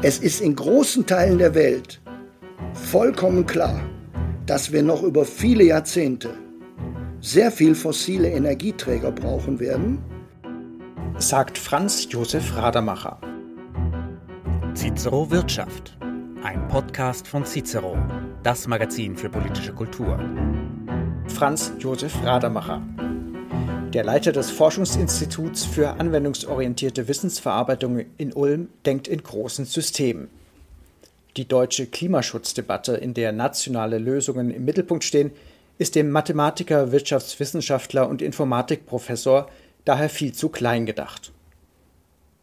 Es ist in großen Teilen der Welt vollkommen klar, dass wir noch über viele Jahrzehnte sehr viel fossile Energieträger brauchen werden, sagt Franz Josef Radermacher. Cicero Wirtschaft, ein Podcast von Cicero, das Magazin für politische Kultur. Franz Josef Radermacher, der Leiter des Forschungsinstituts für anwendungsorientierte Wissensverarbeitung in Ulm, denkt in großen Systemen. Die deutsche Klimaschutzdebatte, in der nationale Lösungen im Mittelpunkt stehen, ist dem Mathematiker, Wirtschaftswissenschaftler und Informatikprofessor daher viel zu klein gedacht.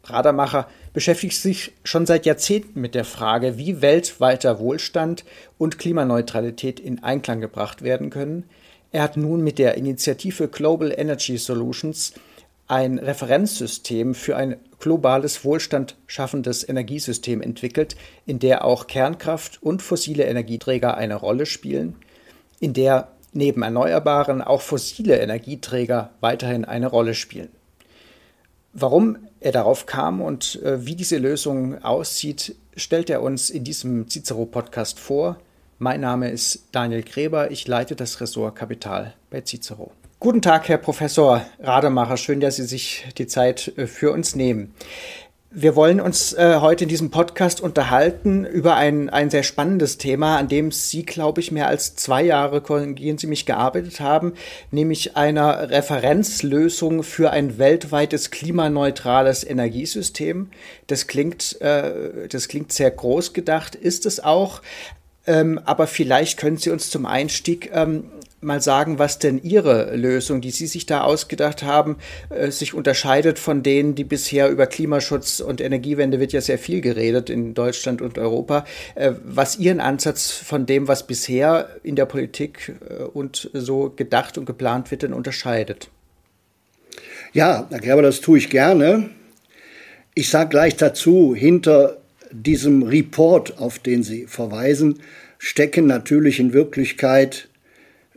Radermacher beschäftigt sich schon seit Jahrzehnten mit der Frage, wie weltweiter Wohlstand und Klimaneutralität in Einklang gebracht werden können. Er hat nun mit der Initiative Global Energy Solutions ein Referenzsystem für ein globales Wohlstand schaffendes Energiesystem entwickelt, in der auch Kernkraft und fossile Energieträger eine Rolle spielen, in der neben erneuerbaren auch fossile Energieträger weiterhin eine Rolle spielen. Warum er darauf kam und äh, wie diese Lösung aussieht, stellt er uns in diesem Cicero-Podcast vor. Mein Name ist Daniel Gräber, ich leite das Ressort Kapital bei Cicero. Guten Tag, Herr Professor Rademacher, schön, dass Sie sich die Zeit äh, für uns nehmen. Wir wollen uns äh, heute in diesem Podcast unterhalten über ein, ein sehr spannendes Thema, an dem Sie, glaube ich, mehr als zwei Jahre, korrigieren Sie mich, gearbeitet haben, nämlich einer Referenzlösung für ein weltweites klimaneutrales Energiesystem. Das klingt, äh, das klingt sehr groß gedacht, ist es auch. Ähm, aber vielleicht können Sie uns zum Einstieg ähm, mal sagen, was denn Ihre Lösung, die Sie sich da ausgedacht haben, äh, sich unterscheidet von denen, die bisher über Klimaschutz und Energiewende wird ja sehr viel geredet in Deutschland und Europa, äh, was Ihren Ansatz von dem, was bisher in der Politik äh, und so gedacht und geplant wird, denn unterscheidet. Ja, Herr Gerber, das tue ich gerne. Ich sage gleich dazu, hinter diesem Report, auf den Sie verweisen, stecken natürlich in Wirklichkeit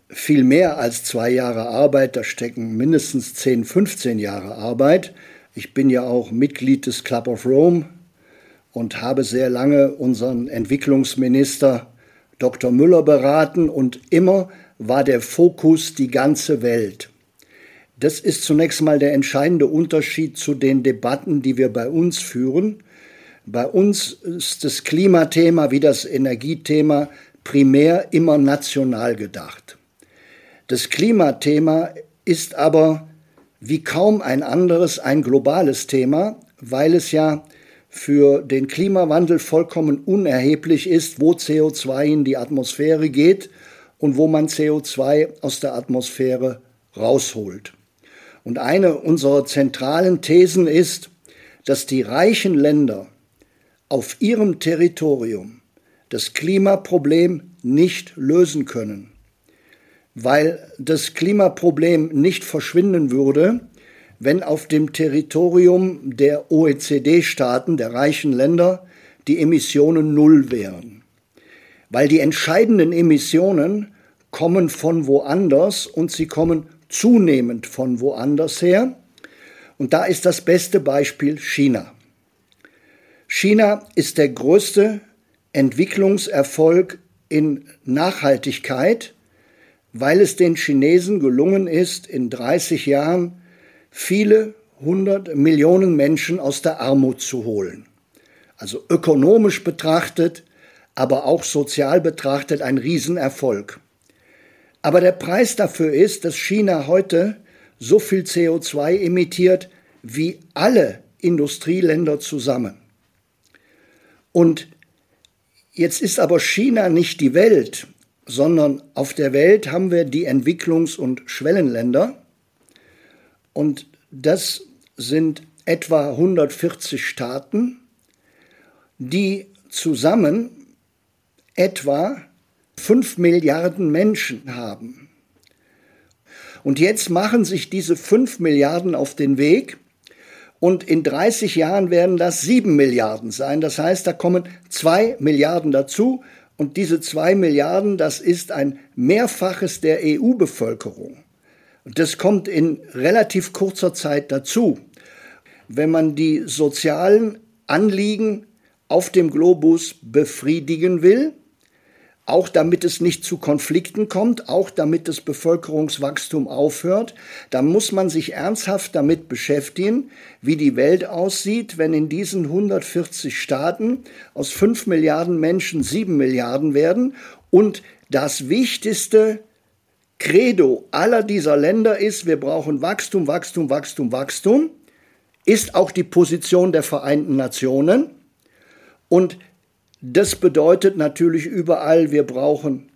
viel mehr als zwei Jahre Arbeit, da stecken mindestens 10, 15 Jahre Arbeit. Ich bin ja auch Mitglied des Club of Rome und habe sehr lange unseren Entwicklungsminister Dr. Müller beraten und immer war der Fokus die ganze Welt. Das ist zunächst mal der entscheidende Unterschied zu den Debatten, die wir bei uns führen. Bei uns ist das Klimathema wie das Energiethema primär immer national gedacht. Das Klimathema ist aber wie kaum ein anderes ein globales Thema, weil es ja für den Klimawandel vollkommen unerheblich ist, wo CO2 in die Atmosphäre geht und wo man CO2 aus der Atmosphäre rausholt. Und eine unserer zentralen Thesen ist, dass die reichen Länder auf ihrem Territorium das Klimaproblem nicht lösen können weil das Klimaproblem nicht verschwinden würde, wenn auf dem Territorium der OECD-Staaten, der reichen Länder, die Emissionen null wären. Weil die entscheidenden Emissionen kommen von woanders und sie kommen zunehmend von woanders her. Und da ist das beste Beispiel China. China ist der größte Entwicklungserfolg in Nachhaltigkeit weil es den Chinesen gelungen ist, in 30 Jahren viele hundert Millionen Menschen aus der Armut zu holen. Also ökonomisch betrachtet, aber auch sozial betrachtet ein Riesenerfolg. Aber der Preis dafür ist, dass China heute so viel CO2 emittiert wie alle Industrieländer zusammen. Und jetzt ist aber China nicht die Welt, sondern auf der Welt haben wir die Entwicklungs- und Schwellenländer. Und das sind etwa 140 Staaten, die zusammen etwa 5 Milliarden Menschen haben. Und jetzt machen sich diese 5 Milliarden auf den Weg und in 30 Jahren werden das 7 Milliarden sein. Das heißt, da kommen 2 Milliarden dazu. Und diese zwei Milliarden, das ist ein Mehrfaches der EU-Bevölkerung. Und das kommt in relativ kurzer Zeit dazu. Wenn man die sozialen Anliegen auf dem Globus befriedigen will, auch damit es nicht zu Konflikten kommt, auch damit das Bevölkerungswachstum aufhört, dann muss man sich ernsthaft damit beschäftigen, wie die Welt aussieht, wenn in diesen 140 Staaten aus 5 Milliarden Menschen 7 Milliarden werden und das wichtigste Credo aller dieser Länder ist, wir brauchen Wachstum, Wachstum, Wachstum, Wachstum, ist auch die Position der Vereinten Nationen. Und das bedeutet natürlich überall, wir brauchen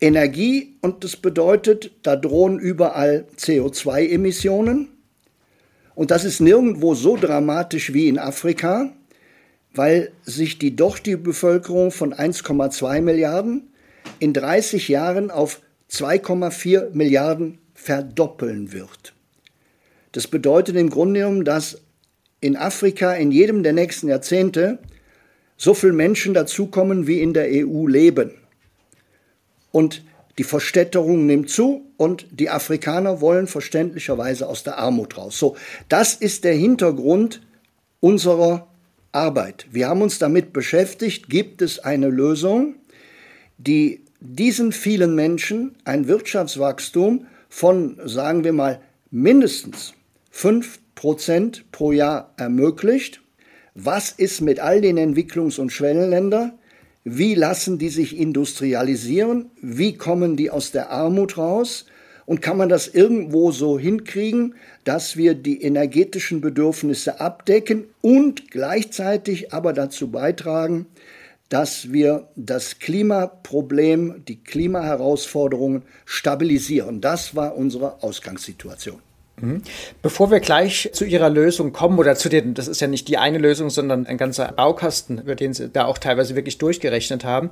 Energie und das bedeutet, da drohen überall CO2-Emissionen. Und das ist nirgendwo so dramatisch wie in Afrika, weil sich die doch die Bevölkerung von 1,2 Milliarden in 30 Jahren auf 2,4 Milliarden verdoppeln wird. Das bedeutet im Grunde genommen, dass in Afrika in jedem der nächsten Jahrzehnte so viele Menschen dazukommen, wie in der EU leben. Und die Verstädterung nimmt zu und die Afrikaner wollen verständlicherweise aus der Armut raus. So, das ist der Hintergrund unserer Arbeit. Wir haben uns damit beschäftigt, gibt es eine Lösung, die diesen vielen Menschen ein Wirtschaftswachstum von, sagen wir mal, mindestens 5% pro Jahr ermöglicht was ist mit all den Entwicklungs- und Schwellenländern? Wie lassen die sich industrialisieren? Wie kommen die aus der Armut raus? Und kann man das irgendwo so hinkriegen, dass wir die energetischen Bedürfnisse abdecken und gleichzeitig aber dazu beitragen, dass wir das Klimaproblem, die Klimaherausforderungen stabilisieren. Das war unsere Ausgangssituation. Mhm. Bevor wir gleich zu Ihrer Lösung kommen oder zu den, das ist ja nicht die eine Lösung, sondern ein ganzer Baukasten, über den Sie da auch teilweise wirklich durchgerechnet haben,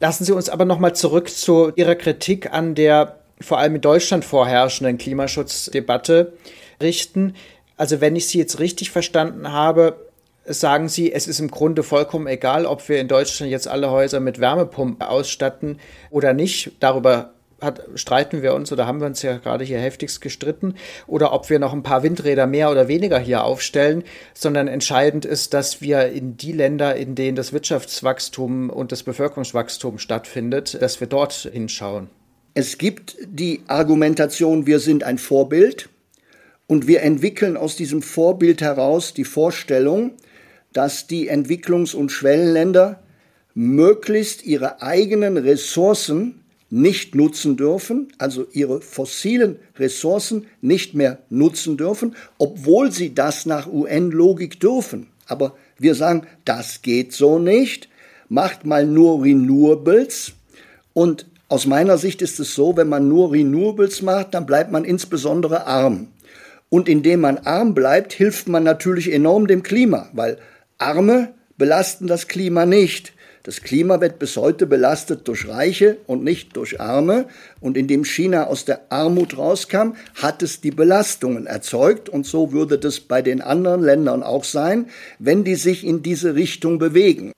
lassen Sie uns aber nochmal zurück zu Ihrer Kritik an der vor allem in Deutschland vorherrschenden Klimaschutzdebatte richten. Also wenn ich Sie jetzt richtig verstanden habe, sagen Sie, es ist im Grunde vollkommen egal, ob wir in Deutschland jetzt alle Häuser mit Wärmepumpen ausstatten oder nicht. Darüber hat, streiten wir uns oder haben wir uns ja gerade hier heftigst gestritten oder ob wir noch ein paar Windräder mehr oder weniger hier aufstellen, sondern entscheidend ist, dass wir in die Länder, in denen das Wirtschaftswachstum und das Bevölkerungswachstum stattfindet, dass wir dort hinschauen. Es gibt die Argumentation, wir sind ein Vorbild und wir entwickeln aus diesem Vorbild heraus die Vorstellung, dass die Entwicklungs- und Schwellenländer möglichst ihre eigenen Ressourcen nicht nutzen dürfen, also ihre fossilen Ressourcen nicht mehr nutzen dürfen, obwohl sie das nach UN-Logik dürfen. Aber wir sagen, das geht so nicht, macht mal nur Renewables. Und aus meiner Sicht ist es so, wenn man nur Renewables macht, dann bleibt man insbesondere arm. Und indem man arm bleibt, hilft man natürlich enorm dem Klima, weil Arme belasten das Klima nicht. Das Klima wird bis heute belastet durch Reiche und nicht durch Arme. Und indem China aus der Armut rauskam, hat es die Belastungen erzeugt. Und so würde das bei den anderen Ländern auch sein, wenn die sich in diese Richtung bewegen.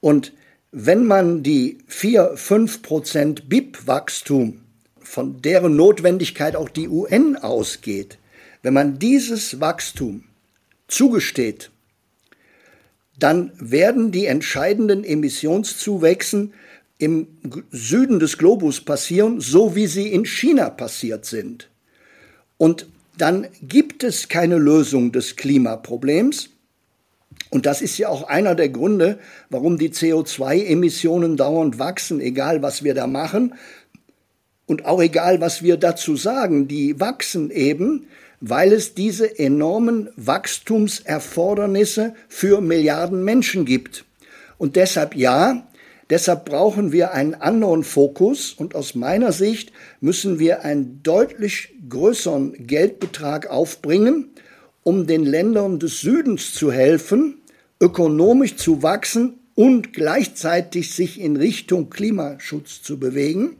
Und wenn man die 4, 5 Prozent BIP-Wachstum, von deren Notwendigkeit auch die UN ausgeht, wenn man dieses Wachstum zugesteht dann werden die entscheidenden Emissionszuwächsen im Süden des Globus passieren, so wie sie in China passiert sind. Und dann gibt es keine Lösung des Klimaproblems. Und das ist ja auch einer der Gründe, warum die CO2-Emissionen dauernd wachsen, egal was wir da machen. Und auch egal, was wir dazu sagen, die wachsen eben, weil es diese enormen Wachstumserfordernisse für Milliarden Menschen gibt. Und deshalb ja, deshalb brauchen wir einen anderen Fokus und aus meiner Sicht müssen wir einen deutlich größeren Geldbetrag aufbringen, um den Ländern des Südens zu helfen, ökonomisch zu wachsen und gleichzeitig sich in Richtung Klimaschutz zu bewegen.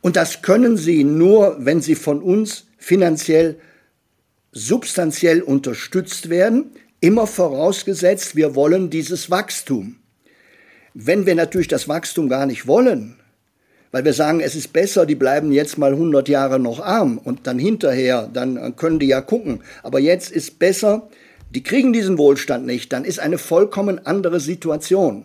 Und das können sie nur, wenn sie von uns finanziell substanziell unterstützt werden, immer vorausgesetzt, wir wollen dieses Wachstum. Wenn wir natürlich das Wachstum gar nicht wollen, weil wir sagen, es ist besser, die bleiben jetzt mal 100 Jahre noch arm und dann hinterher, dann können die ja gucken. Aber jetzt ist besser, die kriegen diesen Wohlstand nicht, dann ist eine vollkommen andere Situation.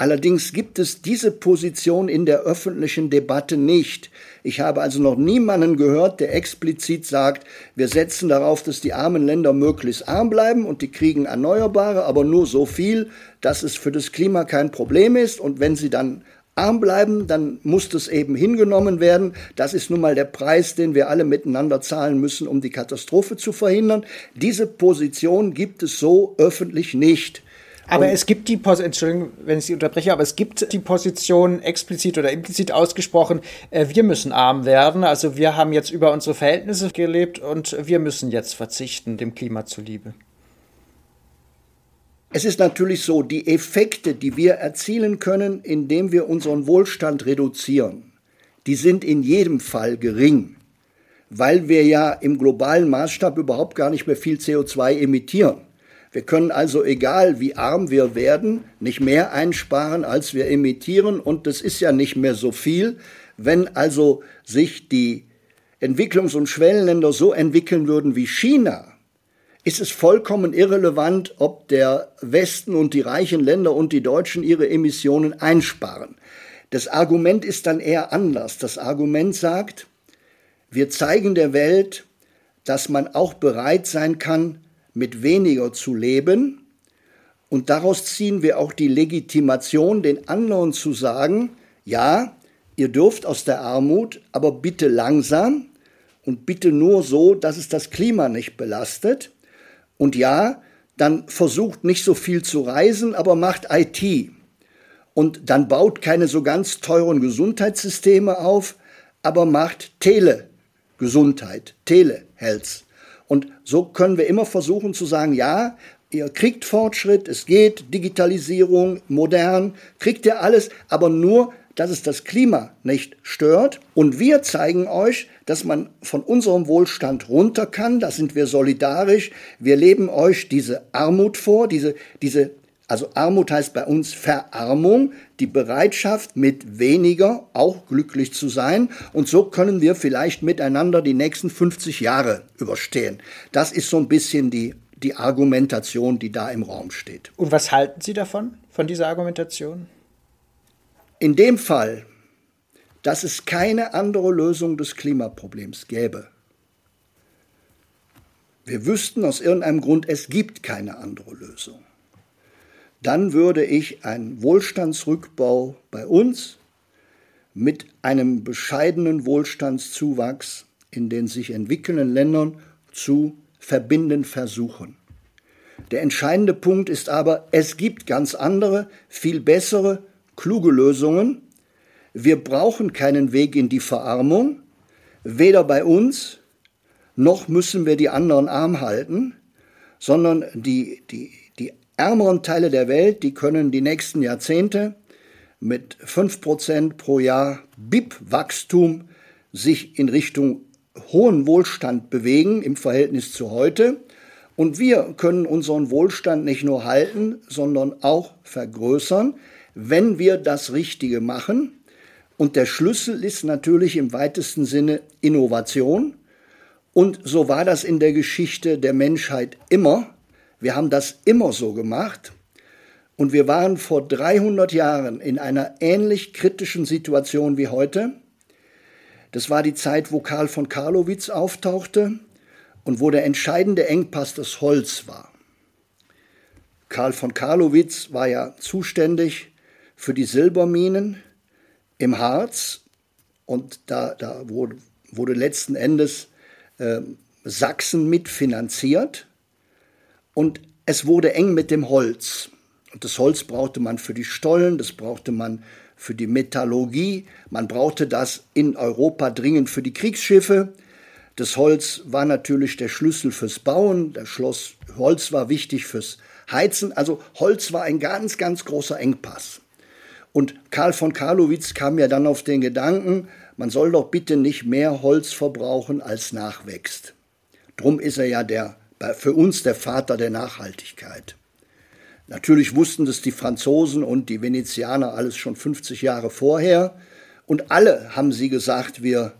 Allerdings gibt es diese Position in der öffentlichen Debatte nicht. Ich habe also noch niemanden gehört, der explizit sagt, wir setzen darauf, dass die armen Länder möglichst arm bleiben und die kriegen Erneuerbare, aber nur so viel, dass es für das Klima kein Problem ist. Und wenn sie dann arm bleiben, dann muss das eben hingenommen werden. Das ist nun mal der Preis, den wir alle miteinander zahlen müssen, um die Katastrophe zu verhindern. Diese Position gibt es so öffentlich nicht. Aber und es gibt die Position, Entschuldigung, wenn ich Sie unterbreche, aber es gibt die Position explizit oder implizit ausgesprochen, äh, wir müssen arm werden. Also wir haben jetzt über unsere Verhältnisse gelebt und wir müssen jetzt verzichten, dem Klima zuliebe. Es ist natürlich so, die Effekte, die wir erzielen können, indem wir unseren Wohlstand reduzieren, die sind in jedem Fall gering, weil wir ja im globalen Maßstab überhaupt gar nicht mehr viel CO2 emittieren. Wir können also, egal wie arm wir werden, nicht mehr einsparen, als wir emittieren. Und das ist ja nicht mehr so viel. Wenn also sich die Entwicklungs- und Schwellenländer so entwickeln würden wie China, ist es vollkommen irrelevant, ob der Westen und die reichen Länder und die Deutschen ihre Emissionen einsparen. Das Argument ist dann eher anders. Das Argument sagt, wir zeigen der Welt, dass man auch bereit sein kann, mit weniger zu leben. Und daraus ziehen wir auch die Legitimation, den anderen zu sagen, ja, ihr dürft aus der Armut, aber bitte langsam und bitte nur so, dass es das Klima nicht belastet. Und ja, dann versucht nicht so viel zu reisen, aber macht IT. Und dann baut keine so ganz teuren Gesundheitssysteme auf, aber macht Telegesundheit, Telehealth. Und so können wir immer versuchen zu sagen, ja, ihr kriegt Fortschritt, es geht, Digitalisierung, modern, kriegt ihr alles, aber nur, dass es das Klima nicht stört. Und wir zeigen euch, dass man von unserem Wohlstand runter kann, da sind wir solidarisch, wir leben euch diese Armut vor, diese, diese also Armut heißt bei uns Verarmung, die Bereitschaft, mit weniger auch glücklich zu sein. Und so können wir vielleicht miteinander die nächsten 50 Jahre überstehen. Das ist so ein bisschen die, die Argumentation, die da im Raum steht. Und was halten Sie davon, von dieser Argumentation? In dem Fall, dass es keine andere Lösung des Klimaproblems gäbe. Wir wüssten aus irgendeinem Grund, es gibt keine andere Lösung dann würde ich einen Wohlstandsrückbau bei uns mit einem bescheidenen Wohlstandszuwachs in den sich entwickelnden Ländern zu verbinden versuchen. Der entscheidende Punkt ist aber, es gibt ganz andere, viel bessere, kluge Lösungen. Wir brauchen keinen Weg in die Verarmung, weder bei uns, noch müssen wir die anderen arm halten, sondern die, die, ärmeren Teile der Welt, die können die nächsten Jahrzehnte mit 5% pro Jahr BIP-Wachstum sich in Richtung hohen Wohlstand bewegen im Verhältnis zu heute. Und wir können unseren Wohlstand nicht nur halten, sondern auch vergrößern, wenn wir das Richtige machen. Und der Schlüssel ist natürlich im weitesten Sinne Innovation. Und so war das in der Geschichte der Menschheit immer. Wir haben das immer so gemacht und wir waren vor 300 Jahren in einer ähnlich kritischen Situation wie heute. Das war die Zeit, wo Karl von Karlowitz auftauchte und wo der entscheidende Engpass das Holz war. Karl von Karlowitz war ja zuständig für die Silberminen im Harz und da, da wurde, wurde letzten Endes äh, Sachsen mitfinanziert. Und es wurde eng mit dem Holz. Und das Holz brauchte man für die Stollen, das brauchte man für die Metallurgie, man brauchte das in Europa dringend für die Kriegsschiffe. Das Holz war natürlich der Schlüssel fürs Bauen, das Schloss Holz war wichtig fürs Heizen, also Holz war ein ganz, ganz großer Engpass. Und Karl von Karlowitz kam ja dann auf den Gedanken, man soll doch bitte nicht mehr Holz verbrauchen, als nachwächst. Drum ist er ja der für uns der Vater der Nachhaltigkeit. Natürlich wussten das die Franzosen und die Venezianer alles schon 50 Jahre vorher. Und alle haben sie gesagt, wir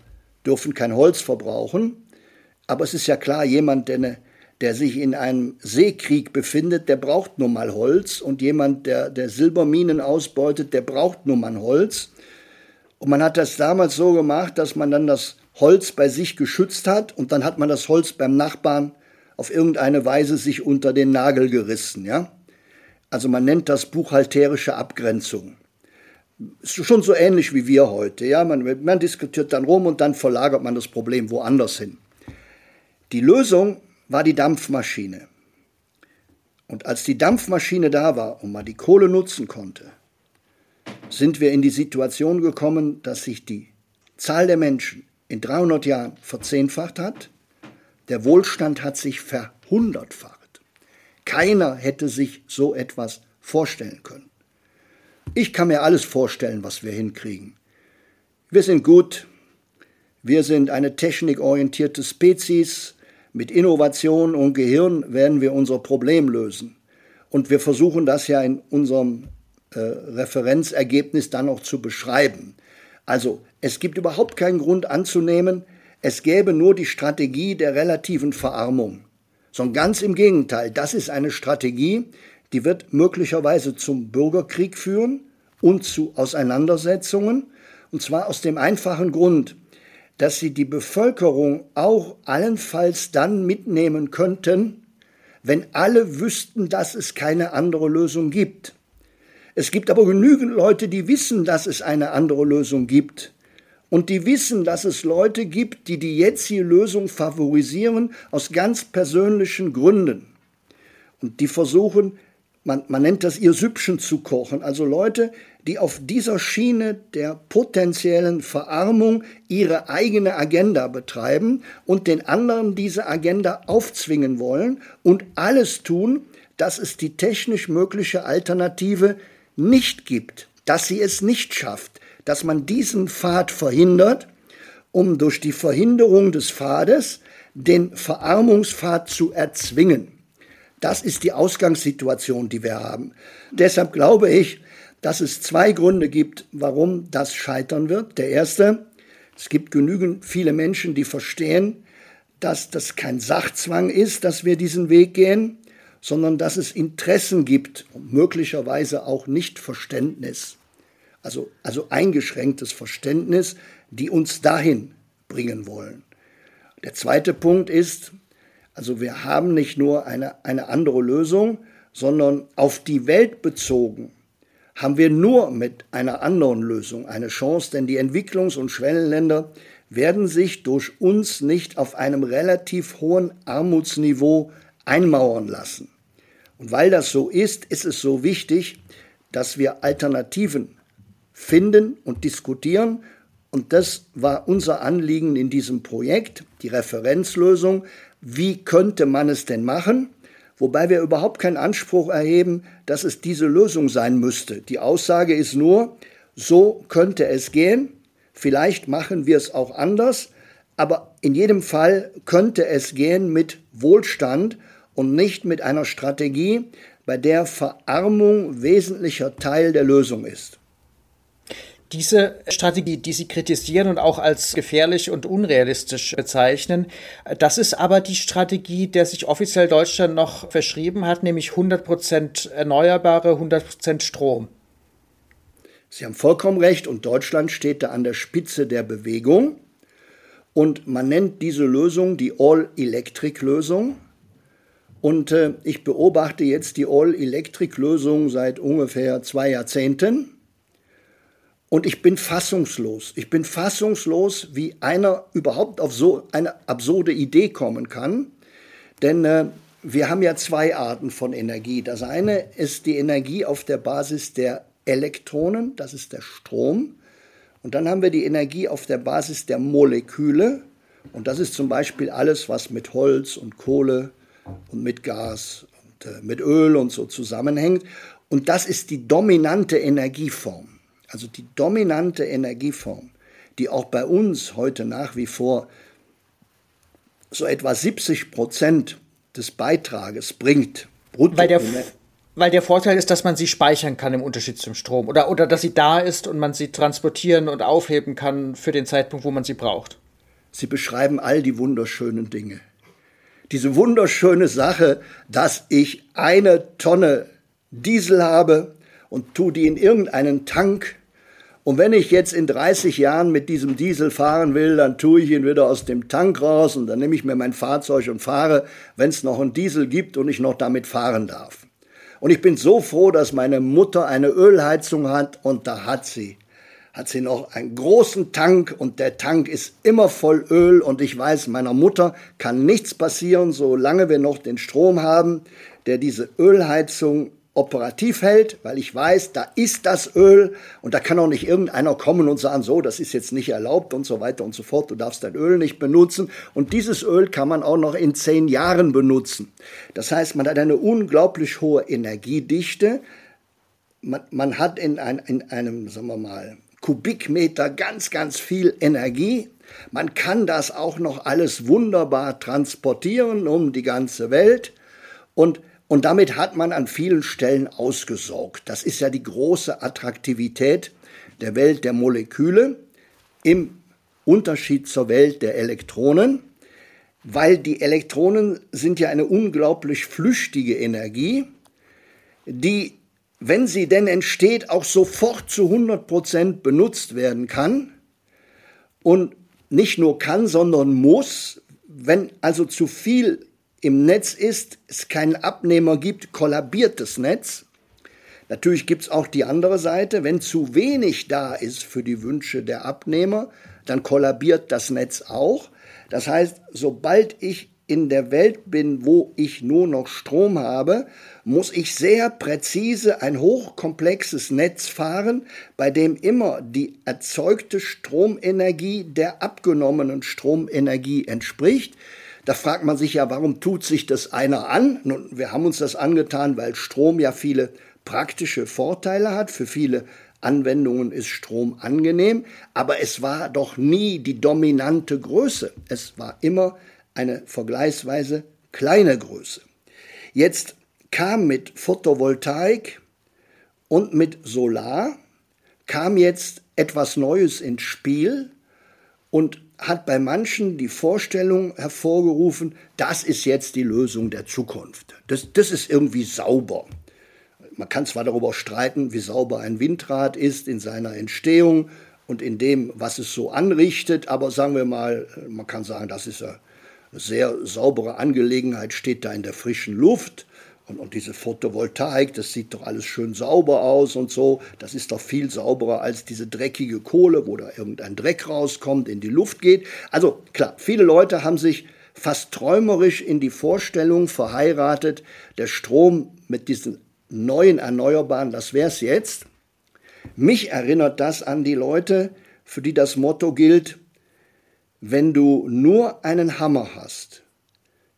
dürfen kein Holz verbrauchen. Aber es ist ja klar, jemand, der eine, der sich in einem Seekrieg befindet, der braucht nun mal Holz und jemand, der, der Silberminen ausbeutet, der braucht nun mal Holz. Und man hat das damals so gemacht, dass man dann das Holz bei sich geschützt hat und dann hat man das Holz beim Nachbarn auf irgendeine Weise sich unter den Nagel gerissen, ja. Also man nennt das buchhalterische Abgrenzung. Ist schon so ähnlich wie wir heute, ja. Man, man diskutiert dann rum und dann verlagert man das Problem woanders hin. Die Lösung war die Dampfmaschine. Und als die Dampfmaschine da war und man die Kohle nutzen konnte, sind wir in die Situation gekommen, dass sich die Zahl der Menschen in 300 Jahren verzehnfacht hat. Der Wohlstand hat sich verhundertfacht. Keiner hätte sich so etwas vorstellen können. Ich kann mir alles vorstellen, was wir hinkriegen. Wir sind gut, wir sind eine technikorientierte Spezies, mit Innovation und Gehirn werden wir unser Problem lösen. Und wir versuchen das ja in unserem äh, Referenzergebnis dann auch zu beschreiben. Also es gibt überhaupt keinen Grund anzunehmen, es gäbe nur die Strategie der relativen Verarmung. Sondern ganz im Gegenteil, das ist eine Strategie, die wird möglicherweise zum Bürgerkrieg führen und zu Auseinandersetzungen. Und zwar aus dem einfachen Grund, dass sie die Bevölkerung auch allenfalls dann mitnehmen könnten, wenn alle wüssten, dass es keine andere Lösung gibt. Es gibt aber genügend Leute, die wissen, dass es eine andere Lösung gibt. Und die wissen, dass es Leute gibt, die die jetzige Lösung favorisieren aus ganz persönlichen Gründen. Und die versuchen, man, man nennt das ihr Süppchen zu kochen. Also Leute, die auf dieser Schiene der potenziellen Verarmung ihre eigene Agenda betreiben und den anderen diese Agenda aufzwingen wollen und alles tun, dass es die technisch mögliche Alternative nicht gibt, dass sie es nicht schafft, dass man diesen Pfad verhindert, um durch die Verhinderung des Pfades den Verarmungspfad zu erzwingen. Das ist die Ausgangssituation, die wir haben. Deshalb glaube ich, dass es zwei Gründe gibt, warum das scheitern wird. Der erste, es gibt genügend viele Menschen, die verstehen, dass das kein Sachzwang ist, dass wir diesen Weg gehen, sondern dass es Interessen gibt und möglicherweise auch Nichtverständnis, also, also eingeschränktes Verständnis, die uns dahin bringen wollen. Der zweite Punkt ist, also wir haben nicht nur eine, eine andere Lösung, sondern auf die Welt bezogen haben wir nur mit einer anderen Lösung eine Chance, denn die Entwicklungs- und Schwellenländer werden sich durch uns nicht auf einem relativ hohen Armutsniveau einmauern lassen. Und weil das so ist, ist es so wichtig, dass wir Alternativen finden und diskutieren. Und das war unser Anliegen in diesem Projekt, die Referenzlösung. Wie könnte man es denn machen? wobei wir überhaupt keinen Anspruch erheben, dass es diese Lösung sein müsste. Die Aussage ist nur, so könnte es gehen, vielleicht machen wir es auch anders, aber in jedem Fall könnte es gehen mit Wohlstand und nicht mit einer Strategie, bei der Verarmung wesentlicher Teil der Lösung ist. Diese Strategie, die Sie kritisieren und auch als gefährlich und unrealistisch bezeichnen, das ist aber die Strategie, der sich offiziell Deutschland noch verschrieben hat, nämlich 100 Prozent Erneuerbare, 100 Prozent Strom. Sie haben vollkommen recht und Deutschland steht da an der Spitze der Bewegung und man nennt diese Lösung die All-Electric-Lösung. Und äh, ich beobachte jetzt die All-Electric-Lösung seit ungefähr zwei Jahrzehnten. Und ich bin fassungslos. Ich bin fassungslos, wie einer überhaupt auf so eine absurde Idee kommen kann. Denn äh, wir haben ja zwei Arten von Energie. Das eine ist die Energie auf der Basis der Elektronen, das ist der Strom. Und dann haben wir die Energie auf der Basis der Moleküle. Und das ist zum Beispiel alles, was mit Holz und Kohle und mit Gas und äh, mit Öl und so zusammenhängt. Und das ist die dominante Energieform also die dominante Energieform, die auch bei uns heute nach wie vor so etwa 70 Prozent des Beitrages bringt. Weil der, weil der Vorteil ist, dass man sie speichern kann im Unterschied zum Strom oder, oder dass sie da ist und man sie transportieren und aufheben kann für den Zeitpunkt, wo man sie braucht. Sie beschreiben all die wunderschönen Dinge. diese wunderschöne Sache, dass ich eine Tonne Diesel habe und tu die in irgendeinen Tank. Und wenn ich jetzt in 30 Jahren mit diesem Diesel fahren will, dann tue ich ihn wieder aus dem Tank raus und dann nehme ich mir mein Fahrzeug und fahre, wenn es noch einen Diesel gibt und ich noch damit fahren darf. Und ich bin so froh, dass meine Mutter eine Ölheizung hat und da hat sie hat sie noch einen großen Tank und der Tank ist immer voll Öl und ich weiß, meiner Mutter kann nichts passieren, solange wir noch den Strom haben, der diese Ölheizung operativ hält, weil ich weiß, da ist das Öl und da kann auch nicht irgendeiner kommen und sagen, so, das ist jetzt nicht erlaubt und so weiter und so fort, du darfst dein Öl nicht benutzen und dieses Öl kann man auch noch in zehn Jahren benutzen. Das heißt, man hat eine unglaublich hohe Energiedichte, man, man hat in, ein, in einem, sagen wir mal, Kubikmeter ganz, ganz viel Energie. Man kann das auch noch alles wunderbar transportieren um die ganze Welt und und damit hat man an vielen Stellen ausgesorgt. Das ist ja die große Attraktivität der Welt der Moleküle im Unterschied zur Welt der Elektronen, weil die Elektronen sind ja eine unglaublich flüchtige Energie, die wenn sie denn entsteht, auch sofort zu 100 Prozent benutzt werden kann und nicht nur kann, sondern muss. Wenn also zu viel im Netz ist, es keinen Abnehmer gibt, kollabiert das Netz. Natürlich gibt es auch die andere Seite, wenn zu wenig da ist für die Wünsche der Abnehmer, dann kollabiert das Netz auch. Das heißt, sobald ich in der Welt bin, wo ich nur noch Strom habe, muss ich sehr präzise ein hochkomplexes Netz fahren, bei dem immer die erzeugte Stromenergie der abgenommenen Stromenergie entspricht. Da fragt man sich ja, warum tut sich das einer an? Nun, wir haben uns das angetan, weil Strom ja viele praktische Vorteile hat. Für viele Anwendungen ist Strom angenehm, aber es war doch nie die dominante Größe. Es war immer eine vergleichsweise kleine Größe. Jetzt kam mit Photovoltaik und mit Solar, kam jetzt etwas Neues ins Spiel und hat bei manchen die Vorstellung hervorgerufen, das ist jetzt die Lösung der Zukunft. Das, das ist irgendwie sauber. Man kann zwar darüber streiten, wie sauber ein Windrad ist in seiner Entstehung und in dem, was es so anrichtet, aber sagen wir mal, man kann sagen, das ist eine sehr saubere Angelegenheit, steht da in der frischen Luft. Und, und, diese Photovoltaik, das sieht doch alles schön sauber aus und so. Das ist doch viel sauberer als diese dreckige Kohle, wo da irgendein Dreck rauskommt, in die Luft geht. Also klar, viele Leute haben sich fast träumerisch in die Vorstellung verheiratet, der Strom mit diesen neuen Erneuerbaren, das wäre es jetzt. Mich erinnert das an die Leute, für die das Motto gilt, wenn du nur einen Hammer hast,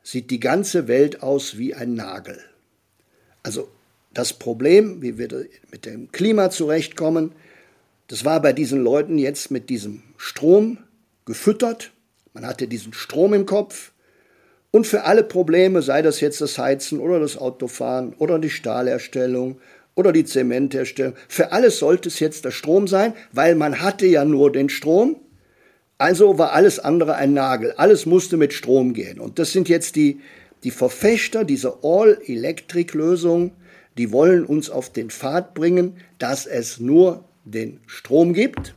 sieht die ganze Welt aus wie ein Nagel. Also das Problem, wie wir mit dem Klima zurechtkommen, das war bei diesen Leuten jetzt mit diesem Strom gefüttert. Man hatte diesen Strom im Kopf. Und für alle Probleme, sei das jetzt das Heizen oder das Autofahren oder die Stahlherstellung oder die Zementherstellung, für alles sollte es jetzt der Strom sein, weil man hatte ja nur den Strom also war alles andere ein Nagel. Alles musste mit Strom gehen. Und das sind jetzt die, die Verfechter dieser All-Electric-Lösung, die wollen uns auf den Pfad bringen, dass es nur den Strom gibt.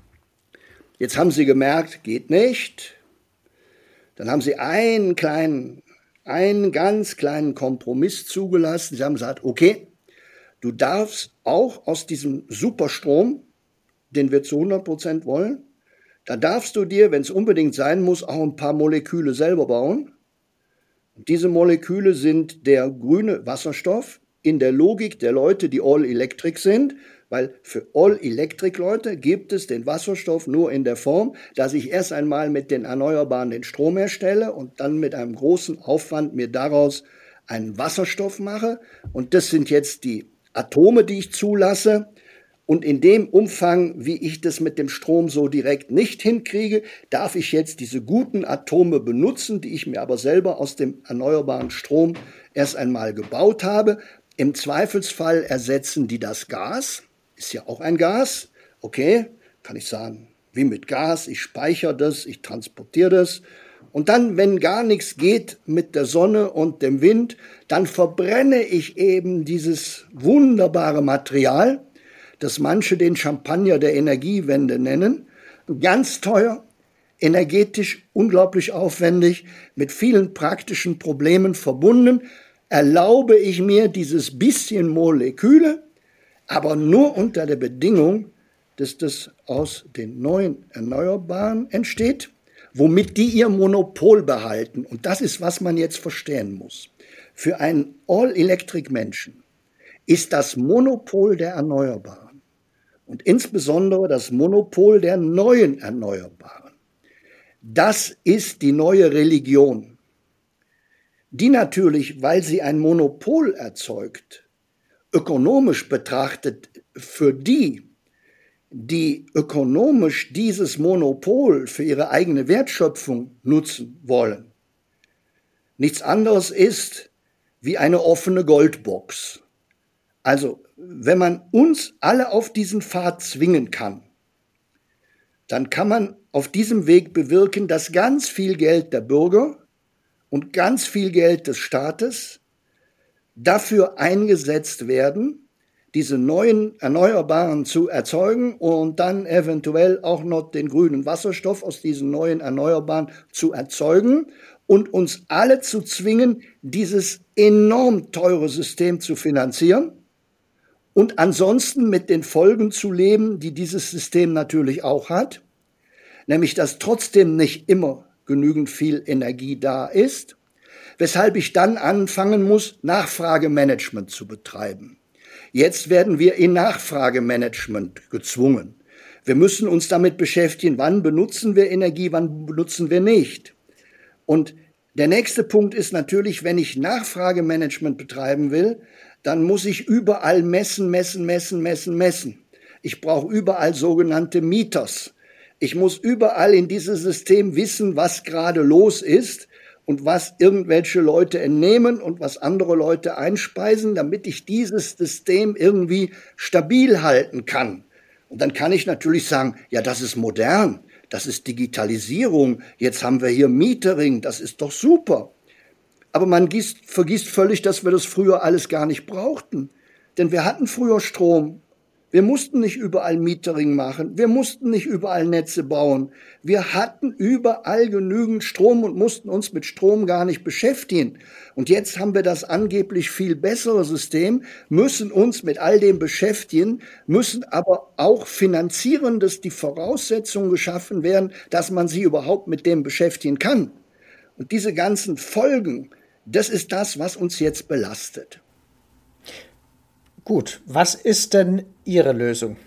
Jetzt haben sie gemerkt, geht nicht. Dann haben sie einen kleinen, einen ganz kleinen Kompromiss zugelassen. Sie haben gesagt, okay, du darfst auch aus diesem Superstrom, den wir zu 100 Prozent wollen, da darfst du dir, wenn es unbedingt sein muss, auch ein paar Moleküle selber bauen. Und diese Moleküle sind der grüne Wasserstoff in der Logik der Leute, die All-Electric sind, weil für All-Electric-Leute gibt es den Wasserstoff nur in der Form, dass ich erst einmal mit den Erneuerbaren den Strom herstelle und dann mit einem großen Aufwand mir daraus einen Wasserstoff mache. Und das sind jetzt die Atome, die ich zulasse. Und in dem Umfang, wie ich das mit dem Strom so direkt nicht hinkriege, darf ich jetzt diese guten Atome benutzen, die ich mir aber selber aus dem erneuerbaren Strom erst einmal gebaut habe. Im Zweifelsfall ersetzen die das Gas. Ist ja auch ein Gas. Okay, kann ich sagen, wie mit Gas. Ich speichere das, ich transportiere das Und dann, wenn gar nichts geht mit der Sonne und dem Wind, dann verbrenne ich eben dieses wunderbare Material, das manche den Champagner der Energiewende nennen. Ganz teuer, energetisch unglaublich aufwendig, mit vielen praktischen Problemen verbunden, erlaube ich mir dieses bisschen Moleküle, aber nur unter der Bedingung, dass das aus den neuen Erneuerbaren entsteht, womit die ihr Monopol behalten. Und das ist, was man jetzt verstehen muss. Für einen All-Electric-Menschen ist das Monopol der Erneuerbaren und insbesondere das Monopol der neuen Erneuerbaren. Das ist die neue Religion, die natürlich, weil sie ein Monopol erzeugt, ökonomisch betrachtet für die, die ökonomisch dieses Monopol für ihre eigene Wertschöpfung nutzen wollen, nichts anderes ist wie eine offene Goldbox. Also, wenn man uns alle auf diesen Pfad zwingen kann, dann kann man auf diesem Weg bewirken, dass ganz viel Geld der Bürger und ganz viel Geld des Staates dafür eingesetzt werden, diese neuen Erneuerbaren zu erzeugen und dann eventuell auch noch den grünen Wasserstoff aus diesen neuen Erneuerbaren zu erzeugen und uns alle zu zwingen, dieses enorm teure System zu finanzieren und ansonsten mit den Folgen zu leben, die dieses System natürlich auch hat, nämlich dass trotzdem nicht immer genügend viel Energie da ist, weshalb ich dann anfangen muss, Nachfragemanagement zu betreiben. Jetzt werden wir in Nachfragemanagement gezwungen. Wir müssen uns damit beschäftigen, wann benutzen wir Energie, wann benutzen wir nicht. Und der nächste Punkt ist natürlich, wenn ich Nachfragemanagement betreiben will, dann muss ich überall messen, messen, messen, messen, messen. Ich brauche überall sogenannte Meters. Ich muss überall in dieses System wissen, was gerade los ist und was irgendwelche Leute entnehmen und was andere Leute einspeisen, damit ich dieses System irgendwie stabil halten kann. Und dann kann ich natürlich sagen, ja, das ist modern das ist Digitalisierung, jetzt haben wir hier Metering, das ist doch super. Aber man gießt, vergisst völlig, dass wir das früher alles gar nicht brauchten. Denn wir hatten früher Strom, wir mussten nicht überall Metering machen. Wir mussten nicht überall Netze bauen. Wir hatten überall genügend Strom und mussten uns mit Strom gar nicht beschäftigen. Und jetzt haben wir das angeblich viel bessere System, müssen uns mit all dem beschäftigen, müssen aber auch finanzieren, dass die Voraussetzungen geschaffen werden, dass man sich überhaupt mit dem beschäftigen kann. Und diese ganzen Folgen, das ist das, was uns jetzt belastet. Gut, was ist denn Ihre Lösung?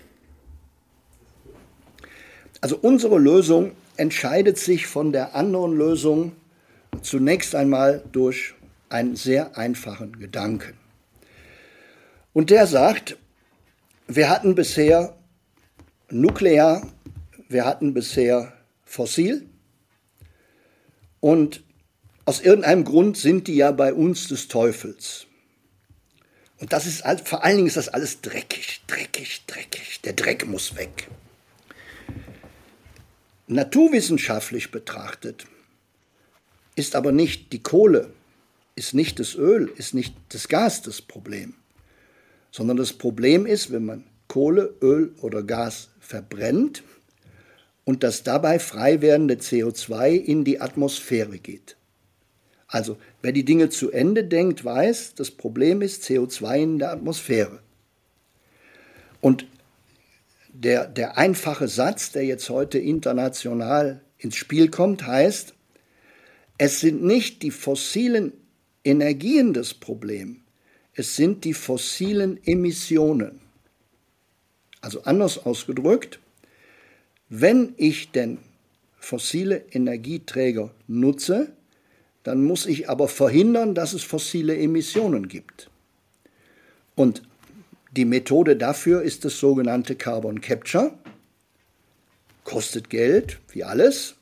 Also unsere Lösung entscheidet sich von der anderen Lösung zunächst einmal durch einen sehr einfachen Gedanken. Und der sagt, wir hatten bisher Nuklear, wir hatten bisher Fossil und aus irgendeinem Grund sind die ja bei uns des Teufels. Und das ist vor allen Dingen ist das alles dreckig, dreckig, dreckig. Der Dreck muss weg. Naturwissenschaftlich betrachtet ist aber nicht die Kohle, ist nicht das Öl, ist nicht das Gas das Problem, sondern das Problem ist, wenn man Kohle, Öl oder Gas verbrennt und das dabei frei werdende CO2 in die Atmosphäre geht. Also wer die Dinge zu Ende denkt, weiß, das Problem ist CO2 in der Atmosphäre. Und der, der einfache Satz, der jetzt heute international ins Spiel kommt, heißt, es sind nicht die fossilen Energien das Problem, es sind die fossilen Emissionen. Also anders ausgedrückt, wenn ich denn fossile Energieträger nutze, dann muss ich aber verhindern, dass es fossile Emissionen gibt. Und die Methode dafür ist das sogenannte Carbon Capture. Kostet Geld, wie alles.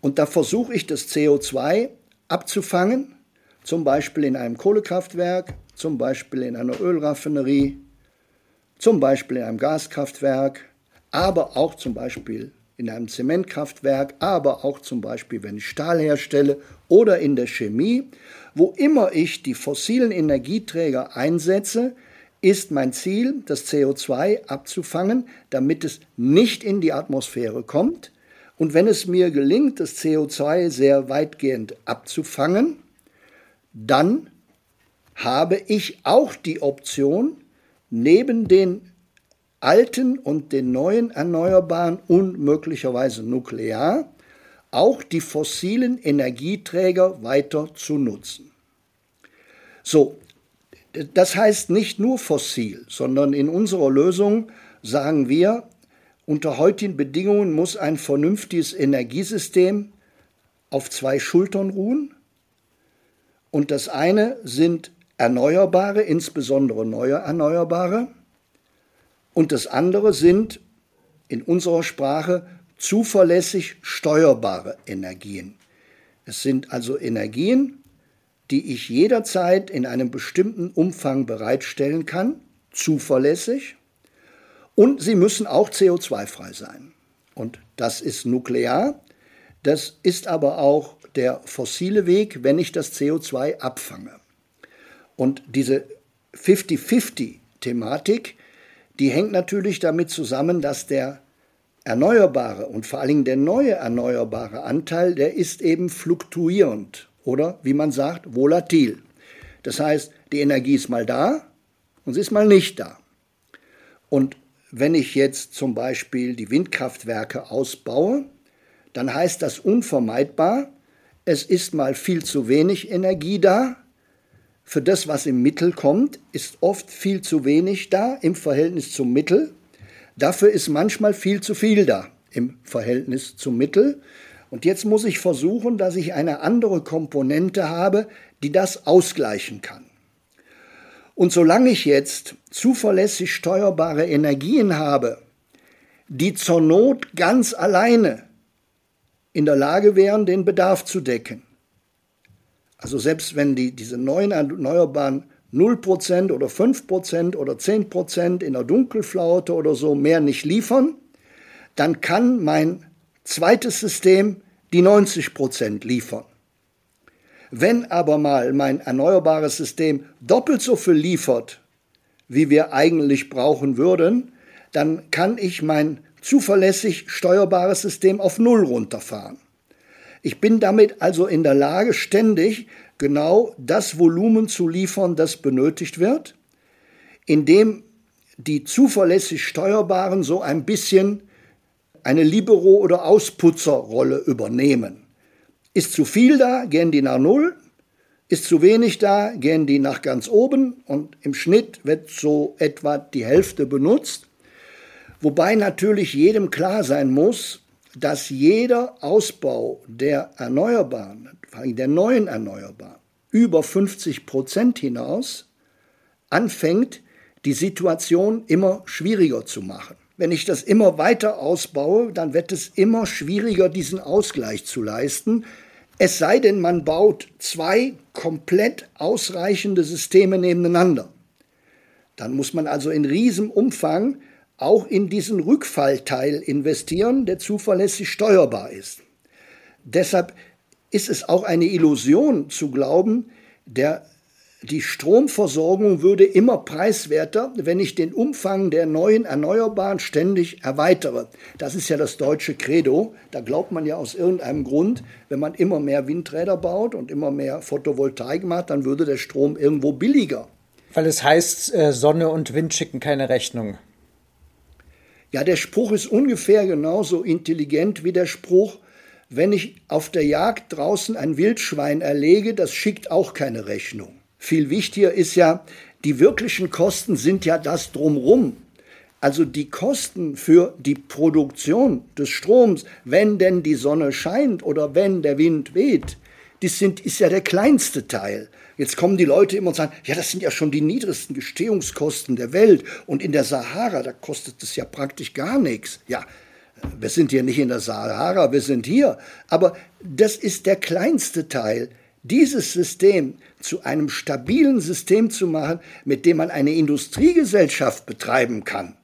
Und da versuche ich das CO2 abzufangen, zum Beispiel in einem Kohlekraftwerk, zum Beispiel in einer Ölraffinerie, zum Beispiel in einem Gaskraftwerk, aber auch zum Beispiel in einem Zementkraftwerk, aber auch zum Beispiel, wenn ich Stahl herstelle oder in der Chemie. Wo immer ich die fossilen Energieträger einsetze, ist mein Ziel, das CO2 abzufangen, damit es nicht in die Atmosphäre kommt. Und wenn es mir gelingt, das CO2 sehr weitgehend abzufangen, dann habe ich auch die Option, neben den alten und den neuen Erneuerbaren und möglicherweise nuklear auch die fossilen Energieträger weiter zu nutzen. So, das heißt nicht nur fossil, sondern in unserer Lösung sagen wir, unter heutigen Bedingungen muss ein vernünftiges Energiesystem auf zwei Schultern ruhen. Und das eine sind Erneuerbare, insbesondere neue Erneuerbare. Und das andere sind in unserer Sprache zuverlässig steuerbare Energien. Es sind also Energien, die ich jederzeit in einem bestimmten Umfang bereitstellen kann, zuverlässig. Und sie müssen auch CO2-frei sein. Und das ist nuklear. Das ist aber auch der fossile Weg, wenn ich das CO2 abfange. Und diese 50-50-Thematik, die hängt natürlich damit zusammen, dass der erneuerbare und vor allen Dingen der neue erneuerbare Anteil, der ist eben fluktuierend oder wie man sagt, volatil. Das heißt, die Energie ist mal da und sie ist mal nicht da. Und wenn ich jetzt zum Beispiel die Windkraftwerke ausbaue, dann heißt das unvermeidbar, es ist mal viel zu wenig Energie da für das, was im Mittel kommt, ist oft viel zu wenig da im Verhältnis zum Mittel. Dafür ist manchmal viel zu viel da im Verhältnis zum Mittel. Und jetzt muss ich versuchen, dass ich eine andere Komponente habe, die das ausgleichen kann. Und solange ich jetzt zuverlässig steuerbare Energien habe, die zur Not ganz alleine in der Lage wären, den Bedarf zu decken, also selbst wenn die, diese neuen Erneuerbaren 0% oder 5% oder 10% in der Dunkelflaute oder so mehr nicht liefern, dann kann mein zweites System die 90% liefern. Wenn aber mal mein erneuerbares System doppelt so viel liefert, wie wir eigentlich brauchen würden, dann kann ich mein zuverlässig steuerbares System auf Null runterfahren. Ich bin damit also in der Lage, ständig genau das Volumen zu liefern, das benötigt wird, indem die zuverlässig Steuerbaren so ein bisschen eine Libero- oder Ausputzerrolle übernehmen. Ist zu viel da, gehen die nach Null. Ist zu wenig da, gehen die nach ganz oben und im Schnitt wird so etwa die Hälfte benutzt. Wobei natürlich jedem klar sein muss, dass jeder Ausbau der Erneuerbaren, der neuen Erneuerbaren, über 50 Prozent hinaus anfängt, die Situation immer schwieriger zu machen. Wenn ich das immer weiter ausbaue, dann wird es immer schwieriger, diesen Ausgleich zu leisten. Es sei denn, man baut zwei komplett ausreichende Systeme nebeneinander. Dann muss man also in riesem Umfang auch in diesen Rückfallteil investieren, der zuverlässig steuerbar ist. Deshalb ist es auch eine Illusion zu glauben, der, die Stromversorgung würde immer preiswerter, wenn ich den Umfang der neuen Erneuerbaren ständig erweitere. Das ist ja das deutsche Credo. Da glaubt man ja aus irgendeinem Grund, wenn man immer mehr Windräder baut und immer mehr Photovoltaik macht, dann würde der Strom irgendwo billiger. Weil es heißt, äh, Sonne und Wind schicken keine Rechnung. Ja, der Spruch ist ungefähr genauso intelligent wie der Spruch, wenn ich auf der Jagd draußen ein Wildschwein erlege, das schickt auch keine Rechnung. Viel wichtiger ist ja, die wirklichen Kosten sind ja das drumrum. Also die Kosten für die Produktion des Stroms, wenn denn die Sonne scheint oder wenn der Wind weht, das sind, ist ja der kleinste Teil. Jetzt kommen die Leute immer und sagen, ja, das sind ja schon die niedrigsten Gestehungskosten der Welt. Und in der Sahara, da kostet es ja praktisch gar nichts. Ja, wir sind hier nicht in der Sahara, wir sind hier. Aber das ist der kleinste Teil. Dieses System zu einem stabilen System zu machen, mit dem man eine Industriegesellschaft betreiben kann,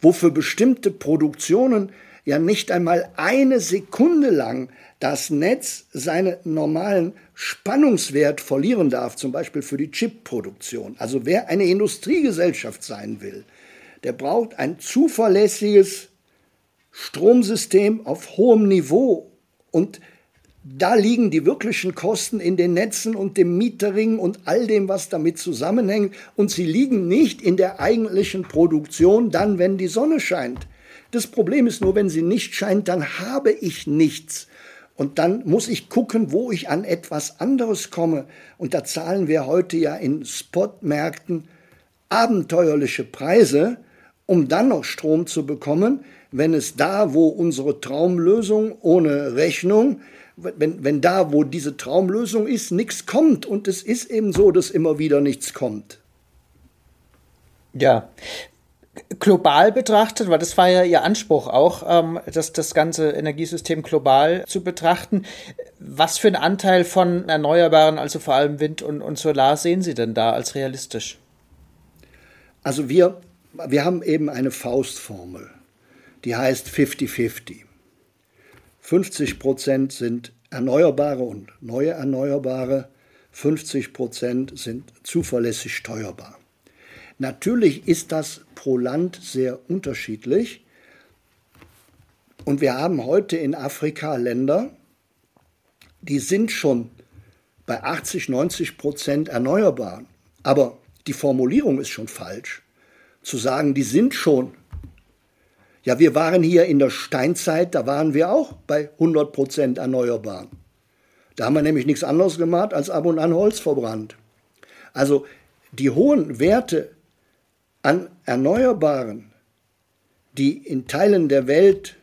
wo für bestimmte Produktionen ja nicht einmal eine Sekunde lang das Netz seinen normalen Spannungswert verlieren darf, zum Beispiel für die Chipproduktion. Also wer eine Industriegesellschaft sein will, der braucht ein zuverlässiges Stromsystem auf hohem Niveau und da liegen die wirklichen Kosten in den Netzen und dem Metering und all dem, was damit zusammenhängt. Und sie liegen nicht in der eigentlichen Produktion, dann, wenn die Sonne scheint. Das Problem ist nur, wenn sie nicht scheint, dann habe ich nichts. Und dann muss ich gucken, wo ich an etwas anderes komme. Und da zahlen wir heute ja in Spotmärkten abenteuerliche Preise, um dann noch Strom zu bekommen, wenn es da, wo unsere Traumlösung ohne Rechnung wenn, wenn da, wo diese Traumlösung ist, nichts kommt. Und es ist eben so, dass immer wieder nichts kommt. Ja. Global betrachtet, weil das war ja Ihr Anspruch auch, ähm, das, das ganze Energiesystem global zu betrachten. Was für einen Anteil von Erneuerbaren, also vor allem Wind und, und Solar, sehen Sie denn da als realistisch? Also wir, wir haben eben eine Faustformel, die heißt 50-50. 50 Prozent sind erneuerbare und neue Erneuerbare, 50 Prozent sind zuverlässig steuerbar. Natürlich ist das pro Land sehr unterschiedlich. Und wir haben heute in Afrika Länder, die sind schon bei 80, 90 Prozent erneuerbar. Aber die Formulierung ist schon falsch. Zu sagen, die sind schon ja, wir waren hier in der Steinzeit, da waren wir auch bei 100 Prozent erneuerbar. Da haben wir nämlich nichts anderes gemacht, als ab und an Holz verbrannt. Also die hohen Werte an Erneuerbaren, die in Teilen der Welt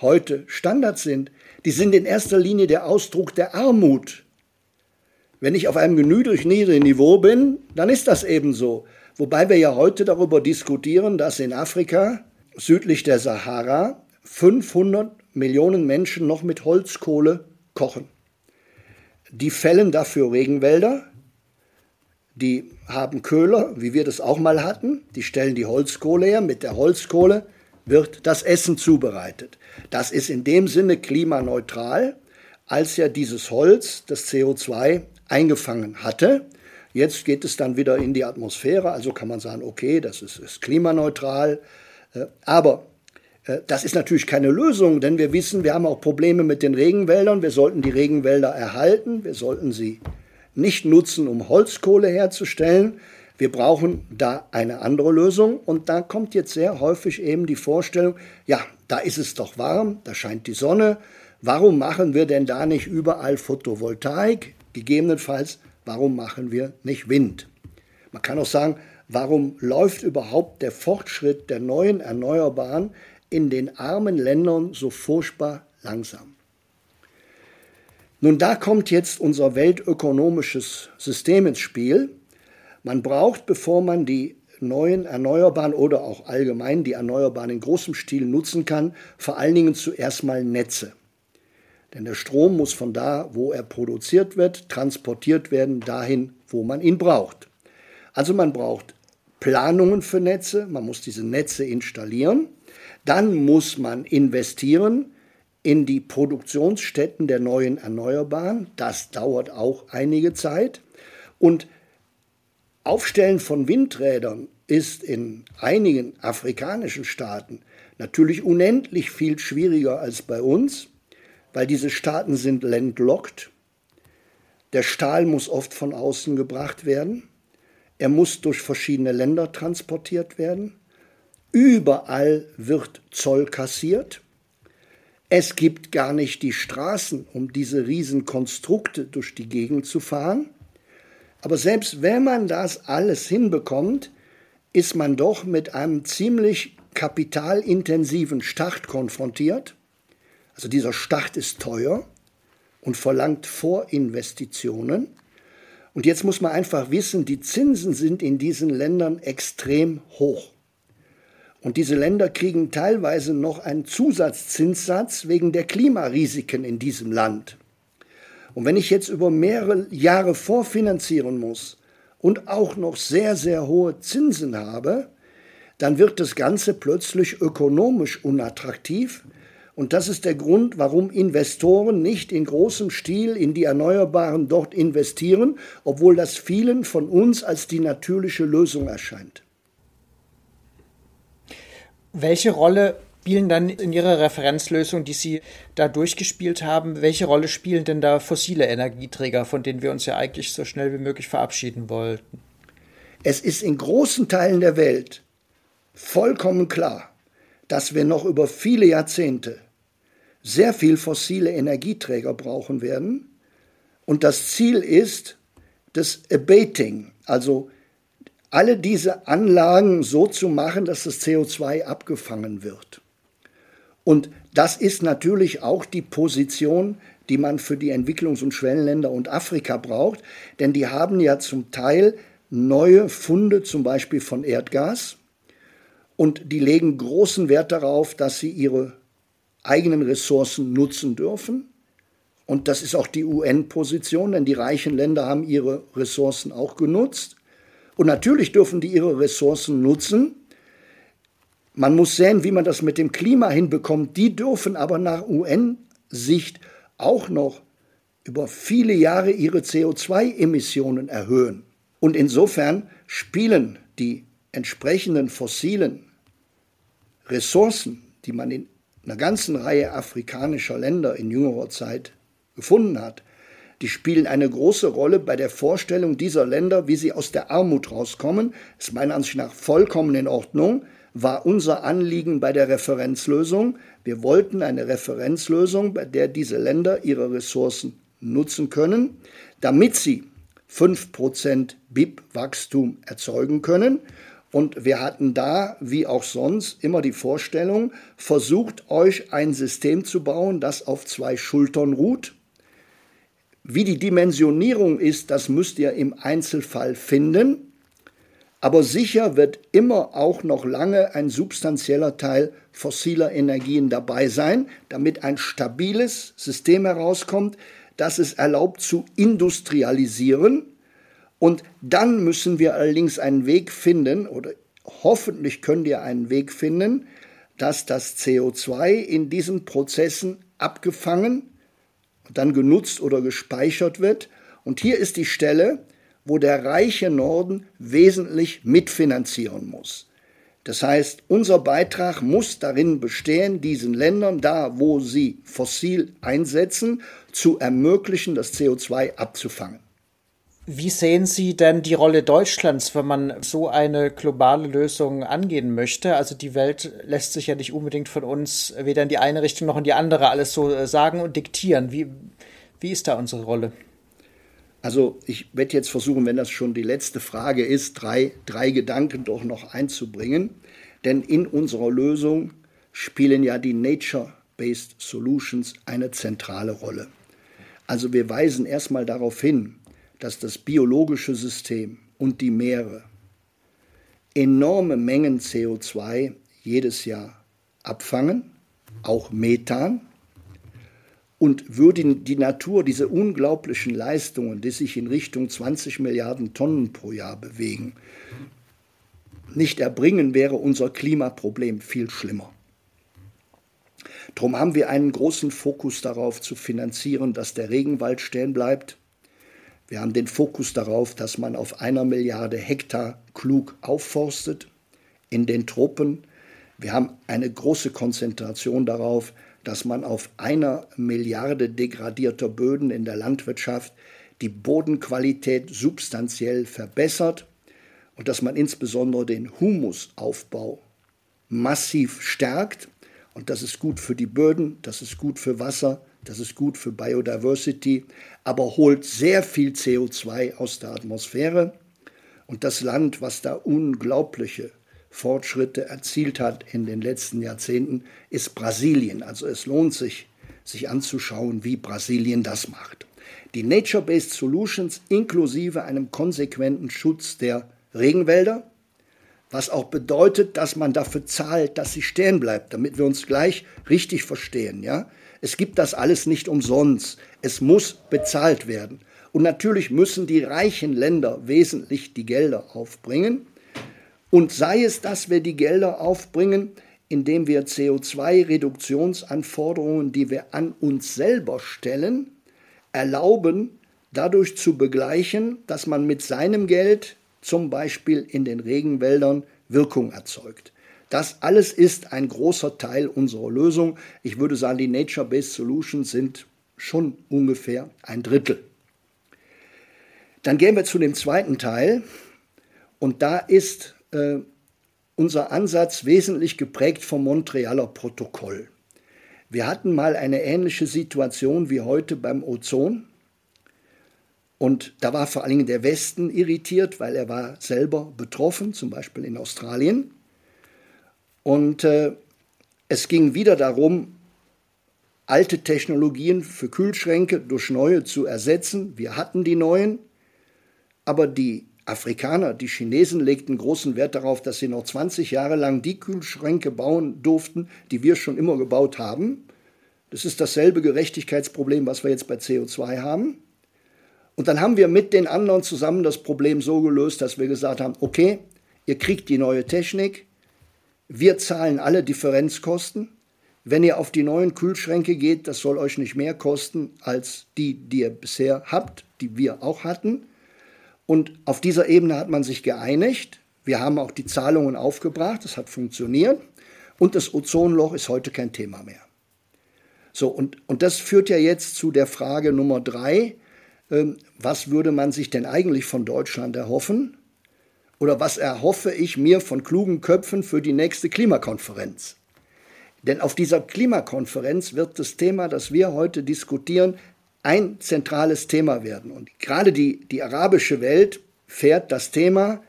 heute Standard sind, die sind in erster Linie der Ausdruck der Armut. Wenn ich auf einem niedrigen Niveau bin, dann ist das eben so. Wobei wir ja heute darüber diskutieren, dass in Afrika südlich der Sahara 500 Millionen Menschen noch mit Holzkohle kochen. Die fällen dafür Regenwälder, die haben Köhler, wie wir das auch mal hatten, die stellen die Holzkohle her, mit der Holzkohle wird das Essen zubereitet. Das ist in dem Sinne klimaneutral, als ja dieses Holz das CO2 eingefangen hatte. Jetzt geht es dann wieder in die Atmosphäre, also kann man sagen, okay, das ist, ist klimaneutral, äh, aber äh, das ist natürlich keine Lösung, denn wir wissen, wir haben auch Probleme mit den Regenwäldern. Wir sollten die Regenwälder erhalten. Wir sollten sie nicht nutzen, um Holzkohle herzustellen. Wir brauchen da eine andere Lösung. Und da kommt jetzt sehr häufig eben die Vorstellung, ja, da ist es doch warm, da scheint die Sonne. Warum machen wir denn da nicht überall Photovoltaik? Gegebenenfalls, warum machen wir nicht Wind? Man kann auch sagen, Warum läuft überhaupt der Fortschritt der neuen Erneuerbaren in den armen Ländern so furchtbar langsam? Nun, da kommt jetzt unser weltökonomisches System ins Spiel. Man braucht, bevor man die neuen Erneuerbaren oder auch allgemein die Erneuerbaren in großem Stil nutzen kann, vor allen Dingen zuerst mal Netze. Denn der Strom muss von da, wo er produziert wird, transportiert werden, dahin, wo man ihn braucht. Also man braucht Planungen für Netze, man muss diese Netze installieren, dann muss man investieren in die Produktionsstätten der neuen Erneuerbaren, das dauert auch einige Zeit und Aufstellen von Windrädern ist in einigen afrikanischen Staaten natürlich unendlich viel schwieriger als bei uns, weil diese Staaten sind landlocked. Der Stahl muss oft von außen gebracht werden. Er muss durch verschiedene Länder transportiert werden. Überall wird Zoll kassiert. Es gibt gar nicht die Straßen, um diese Riesenkonstrukte durch die Gegend zu fahren. Aber selbst wenn man das alles hinbekommt, ist man doch mit einem ziemlich kapitalintensiven Start konfrontiert. Also dieser Start ist teuer und verlangt Vorinvestitionen. Und jetzt muss man einfach wissen, die Zinsen sind in diesen Ländern extrem hoch. Und diese Länder kriegen teilweise noch einen Zusatzzinssatz wegen der Klimarisiken in diesem Land. Und wenn ich jetzt über mehrere Jahre vorfinanzieren muss und auch noch sehr, sehr hohe Zinsen habe, dann wird das Ganze plötzlich ökonomisch unattraktiv, Und das ist der Grund, warum Investoren nicht in großem Stil in die Erneuerbaren dort investieren, obwohl das vielen von uns als die natürliche Lösung erscheint. Welche Rolle spielen dann in Ihrer Referenzlösung, die Sie da durchgespielt haben, welche Rolle spielen denn da fossile Energieträger, von denen wir uns ja eigentlich so schnell wie möglich verabschieden wollten? Es ist in großen Teilen der Welt vollkommen klar, dass wir noch über viele Jahrzehnte sehr viel fossile Energieträger brauchen werden. Und das Ziel ist das Abating, also alle diese Anlagen so zu machen, dass das CO2 abgefangen wird. Und das ist natürlich auch die Position, die man für die Entwicklungs- und Schwellenländer und Afrika braucht, denn die haben ja zum Teil neue Funde, zum Beispiel von Erdgas, und die legen großen Wert darauf, dass sie ihre eigenen Ressourcen nutzen dürfen. Und das ist auch die UN-Position, denn die reichen Länder haben ihre Ressourcen auch genutzt. Und natürlich dürfen die ihre Ressourcen nutzen, man muss sehen, wie man das mit dem Klima hinbekommt. Die dürfen aber nach UN-Sicht auch noch über viele Jahre ihre CO2-Emissionen erhöhen. Und insofern spielen die entsprechenden fossilen Ressourcen, die man in einer ganzen Reihe afrikanischer Länder in jüngerer Zeit gefunden hat, die spielen eine große Rolle bei der Vorstellung dieser Länder, wie sie aus der Armut rauskommen. Das ist meiner Ansicht nach vollkommen in Ordnung war unser Anliegen bei der Referenzlösung. Wir wollten eine Referenzlösung, bei der diese Länder ihre Ressourcen nutzen können, damit sie 5% BIP-Wachstum erzeugen können. Und wir hatten da, wie auch sonst, immer die Vorstellung, versucht euch ein System zu bauen, das auf zwei Schultern ruht. Wie die Dimensionierung ist, das müsst ihr im Einzelfall finden. Aber sicher wird immer auch noch lange ein substanzieller Teil fossiler Energien dabei sein, damit ein stabiles System herauskommt, das es erlaubt zu industrialisieren. Und dann müssen wir allerdings einen Weg finden, oder hoffentlich könnt ihr einen Weg finden, dass das CO2 in diesen Prozessen abgefangen und dann genutzt oder gespeichert wird. Und hier ist die Stelle, wo der reiche Norden wesentlich mitfinanzieren muss. Das heißt, unser Beitrag muss darin bestehen, diesen Ländern da, wo sie fossil einsetzen, zu ermöglichen, das CO2 abzufangen. Wie sehen Sie denn die Rolle Deutschlands, wenn man so eine globale Lösung angehen möchte? Also die Welt lässt sich ja nicht unbedingt von uns weder in die eine Richtung noch in die andere alles so äh, sagen und diktieren. Wie, wie ist da unsere Rolle? Also ich werde jetzt versuchen, wenn das schon die letzte Frage ist, drei, drei Gedanken doch noch einzubringen. Denn in unserer Lösung spielen ja die Nature-Based Solutions eine zentrale Rolle. Also wir weisen erstmal darauf hin, dass das biologische System und die Meere enorme Mengen CO2 jedes Jahr abfangen, auch Methan, und würde die Natur diese unglaublichen Leistungen, die sich in Richtung 20 Milliarden Tonnen pro Jahr bewegen, nicht erbringen, wäre unser Klimaproblem viel schlimmer. Darum haben wir einen großen Fokus darauf zu finanzieren, dass der Regenwald stehen bleibt. Wir haben den Fokus darauf, dass man auf einer Milliarde Hektar klug aufforstet in den Tropen. Wir haben eine große Konzentration darauf, dass man auf einer Milliarde degradierter Böden in der Landwirtschaft die Bodenqualität substanziell verbessert und dass man insbesondere den Humusaufbau massiv stärkt. Und das ist gut für die Böden, das ist gut für Wasser, das ist gut für Biodiversity, aber holt sehr viel CO2 aus der Atmosphäre. Und das Land, was da unglaubliche Fortschritte erzielt hat in den letzten Jahrzehnten, ist Brasilien. Also es lohnt sich, sich anzuschauen, wie Brasilien das macht. Die Nature-Based Solutions inklusive einem konsequenten Schutz der Regenwälder, was auch bedeutet, dass man dafür zahlt, dass sie stehen bleibt, damit wir uns gleich richtig verstehen. Ja? Es gibt das alles nicht umsonst. Es muss bezahlt werden. Und natürlich müssen die reichen Länder wesentlich die Gelder aufbringen. Und sei es, dass wir die Gelder aufbringen, indem wir CO2-Reduktionsanforderungen, die wir an uns selber stellen, erlauben, dadurch zu begleichen, dass man mit seinem Geld zum Beispiel in den Regenwäldern Wirkung erzeugt. Das alles ist ein großer Teil unserer Lösung. Ich würde sagen, die Nature-Based Solutions sind schon ungefähr ein Drittel. Dann gehen wir zu dem zweiten Teil. Und da ist äh, unser Ansatz wesentlich geprägt vom Montrealer Protokoll. Wir hatten mal eine ähnliche Situation wie heute beim Ozon. Und da war vor allen Dingen der Westen irritiert, weil er war selber betroffen, zum Beispiel in Australien. Und äh, es ging wieder darum, alte Technologien für Kühlschränke durch neue zu ersetzen. Wir hatten die neuen, aber die Afrikaner, die Chinesen legten großen Wert darauf, dass sie noch 20 Jahre lang die Kühlschränke bauen durften, die wir schon immer gebaut haben. Das ist dasselbe Gerechtigkeitsproblem, was wir jetzt bei CO2 haben. Und dann haben wir mit den anderen zusammen das Problem so gelöst, dass wir gesagt haben, okay, ihr kriegt die neue Technik, wir zahlen alle Differenzkosten. Wenn ihr auf die neuen Kühlschränke geht, das soll euch nicht mehr kosten als die, die ihr bisher habt, die wir auch hatten. Und auf dieser Ebene hat man sich geeinigt. Wir haben auch die Zahlungen aufgebracht, es hat funktioniert. Und das Ozonloch ist heute kein Thema mehr. So, und, und das führt ja jetzt zu der Frage Nummer drei. Ähm, was würde man sich denn eigentlich von Deutschland erhoffen? Oder was erhoffe ich mir von klugen Köpfen für die nächste Klimakonferenz? Denn auf dieser Klimakonferenz wird das Thema, das wir heute diskutieren, ein zentrales Thema werden. Und gerade die, die arabische Welt fährt das Thema,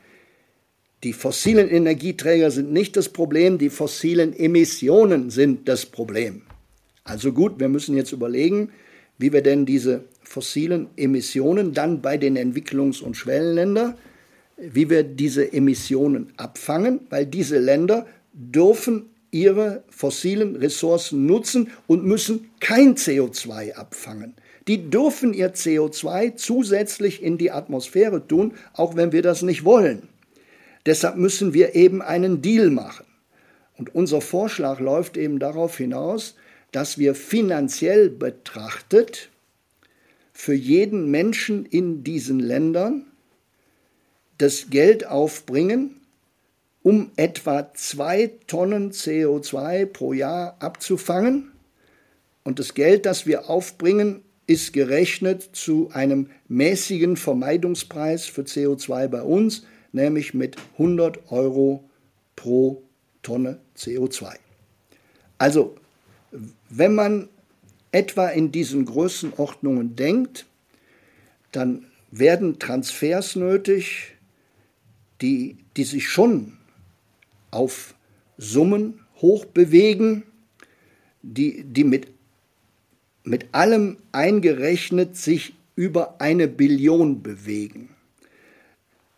die fossilen Energieträger sind nicht das Problem, die fossilen Emissionen sind das Problem. Also gut, wir müssen jetzt überlegen, wie wir denn diese fossilen Emissionen dann bei den Entwicklungs- und Schwellenländern, wie wir diese Emissionen abfangen, weil diese Länder dürfen ihre fossilen Ressourcen nutzen und müssen kein CO2 abfangen die dürfen ihr CO2 zusätzlich in die Atmosphäre tun, auch wenn wir das nicht wollen. Deshalb müssen wir eben einen Deal machen. Und unser Vorschlag läuft eben darauf hinaus, dass wir finanziell betrachtet für jeden Menschen in diesen Ländern das Geld aufbringen, um etwa zwei Tonnen CO2 pro Jahr abzufangen. Und das Geld, das wir aufbringen, ist gerechnet zu einem mäßigen Vermeidungspreis für CO2 bei uns, nämlich mit 100 Euro pro Tonne CO2. Also, wenn man etwa in diesen Größenordnungen denkt, dann werden Transfers nötig, die, die sich schon auf Summen hoch bewegen, die, die mit mit allem eingerechnet sich über eine Billion bewegen.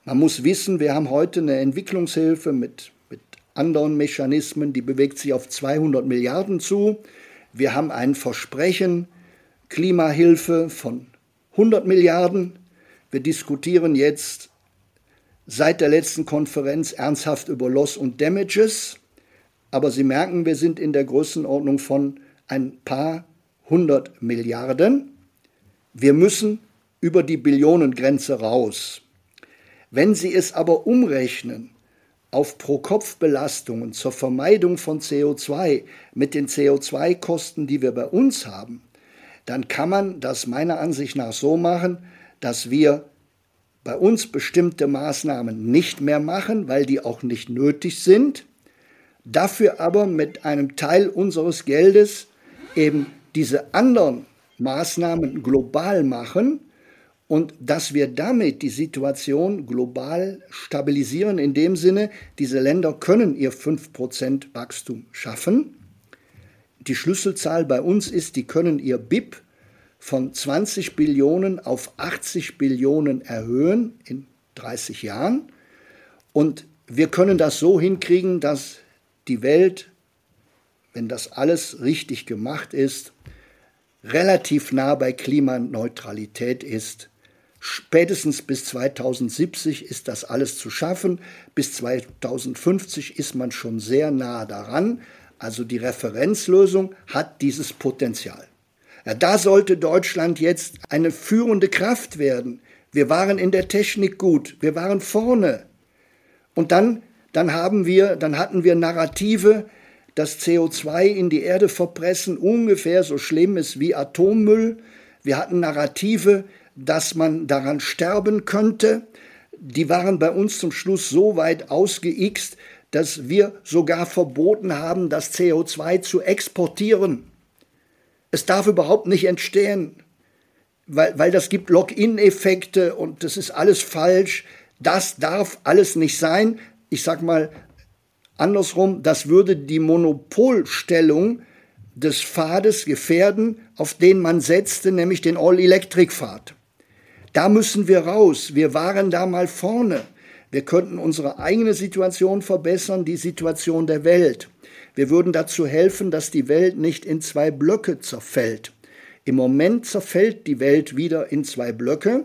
Man muss wissen, wir haben heute eine Entwicklungshilfe mit, mit anderen Mechanismen, die bewegt sich auf 200 Milliarden zu. Wir haben ein Versprechen, Klimahilfe von 100 Milliarden. Wir diskutieren jetzt seit der letzten Konferenz ernsthaft über Loss und Damages. Aber Sie merken, wir sind in der Größenordnung von ein paar 100 Milliarden. Wir müssen über die Billionengrenze raus. Wenn Sie es aber umrechnen auf Pro-Kopf-Belastungen zur Vermeidung von CO2 mit den CO2-Kosten, die wir bei uns haben, dann kann man das meiner Ansicht nach so machen, dass wir bei uns bestimmte Maßnahmen nicht mehr machen, weil die auch nicht nötig sind, dafür aber mit einem Teil unseres Geldes eben diese anderen Maßnahmen global machen und dass wir damit die Situation global stabilisieren, in dem Sinne, diese Länder können ihr 5% Wachstum schaffen. Die Schlüsselzahl bei uns ist, die können ihr BIP von 20 Billionen auf 80 Billionen erhöhen in 30 Jahren. Und wir können das so hinkriegen, dass die Welt, wenn das alles richtig gemacht ist, relativ nah bei Klimaneutralität ist Spätestens bis 2070 ist das alles zu schaffen. Bis 2050 ist man schon sehr nah daran. Also die Referenzlösung hat dieses Potenzial. Ja, da sollte Deutschland jetzt eine führende Kraft werden. Wir waren in der Technik gut, wir waren vorne. Und dann, dann haben wir, dann hatten wir Narrative, dass CO2 in die Erde verpressen ungefähr so schlimm ist wie Atommüll. Wir hatten Narrative, dass man daran sterben könnte. Die waren bei uns zum Schluss so weit ausgeixt, dass wir sogar verboten haben, das CO2 zu exportieren. Es darf überhaupt nicht entstehen, weil, weil das gibt Lock-in-Effekte und das ist alles falsch. Das darf alles nicht sein. Ich sag mal andersrum, das würde die Monopolstellung des Pfades gefährden, auf den man setzte, nämlich den All-Electric-Pfad. Da müssen wir raus. Wir waren da mal vorne. Wir könnten unsere eigene Situation verbessern, die Situation der Welt. Wir würden dazu helfen, dass die Welt nicht in zwei Blöcke zerfällt. Im Moment zerfällt die Welt wieder in zwei Blöcke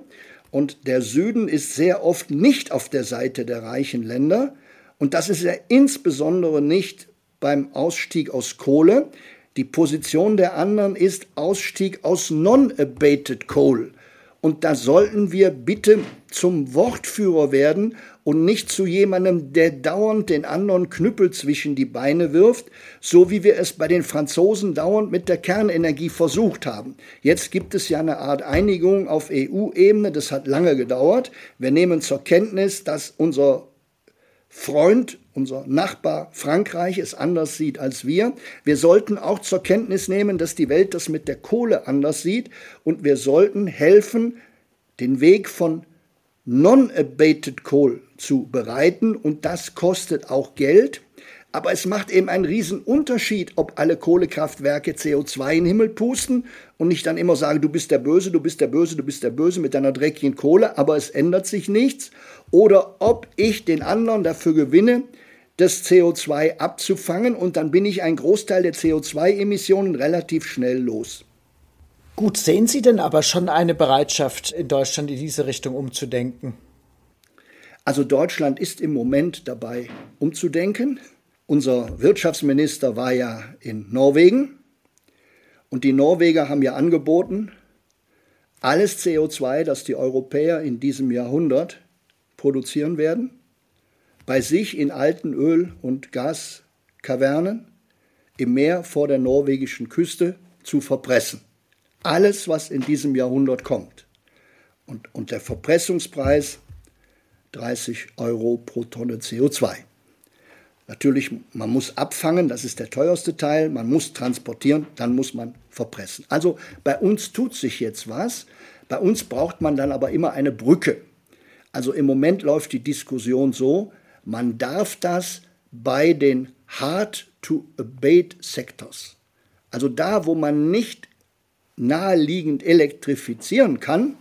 und der Süden ist sehr oft nicht auf der Seite der reichen Länder und das ist ja insbesondere nicht beim Ausstieg aus Kohle. Die Position der anderen ist Ausstieg aus Non-Abated Coal. Und da sollten wir bitte zum Wortführer werden und nicht zu jemandem, der dauernd den anderen Knüppel zwischen die Beine wirft, so wie wir es bei den Franzosen dauernd mit der Kernenergie versucht haben. Jetzt gibt es ja eine Art Einigung auf EU-Ebene, das hat lange gedauert. Wir nehmen zur Kenntnis, dass unser Freund, unser Nachbar Frankreich es anders sieht als wir. Wir sollten auch zur Kenntnis nehmen, dass die Welt das mit der Kohle anders sieht und wir sollten helfen, den Weg von Non-Abated Coal zu bereiten und das kostet auch Geld. Aber es macht eben einen riesen Unterschied, ob alle Kohlekraftwerke CO2 in den Himmel pusten und nicht dann immer sagen, du bist der Böse, du bist der Böse, du bist der Böse mit deiner dreckigen Kohle, aber es ändert sich nichts. Oder ob ich den anderen dafür gewinne, das CO2 abzufangen und dann bin ich einen Großteil der CO2-Emissionen relativ schnell los. Gut, sehen Sie denn aber schon eine Bereitschaft in Deutschland in diese Richtung umzudenken? Also Deutschland ist im Moment dabei umzudenken. Unser Wirtschaftsminister war ja in Norwegen und die Norweger haben ja angeboten, alles CO2, das die Europäer in diesem Jahrhundert produzieren werden, bei sich in alten Öl- und Gaskavernen im Meer vor der norwegischen Küste zu verpressen. Alles, was in diesem Jahrhundert kommt. Und, und der Verpressungspreis 30 Euro pro Tonne CO2. Natürlich, man muss abfangen, das ist der teuerste Teil, man muss transportieren, dann muss man verpressen. Also bei uns tut sich jetzt was, bei uns braucht man dann aber immer eine Brücke. Also im Moment läuft die Diskussion so, man darf das bei den Hard-to-Abate Sectors, also da, wo man nicht naheliegend elektrifizieren kann,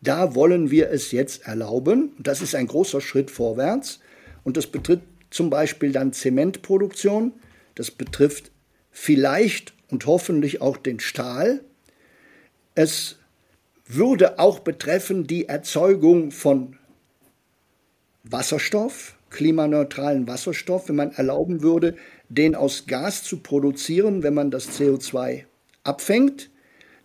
da wollen wir es jetzt erlauben. Das ist ein großer Schritt vorwärts und das betrifft zum Beispiel dann Zementproduktion. Das betrifft vielleicht und hoffentlich auch den Stahl. Es würde auch betreffen die Erzeugung von Wasserstoff, klimaneutralen Wasserstoff, wenn man erlauben würde, den aus Gas zu produzieren, wenn man das CO2 abfängt.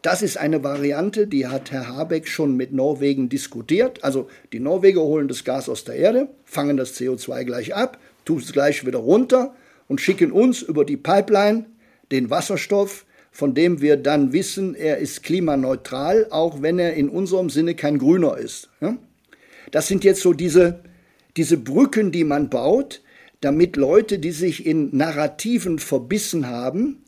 Das ist eine Variante, die hat Herr Habeck schon mit Norwegen diskutiert. Also die Norweger holen das Gas aus der Erde, fangen das CO2 gleich ab, tun es gleich wieder runter und schicken uns über die Pipeline den Wasserstoff, von dem wir dann wissen, er ist klimaneutral, auch wenn er in unserem Sinne kein grüner ist. Das sind jetzt so diese, diese Brücken, die man baut, damit Leute, die sich in Narrativen verbissen haben,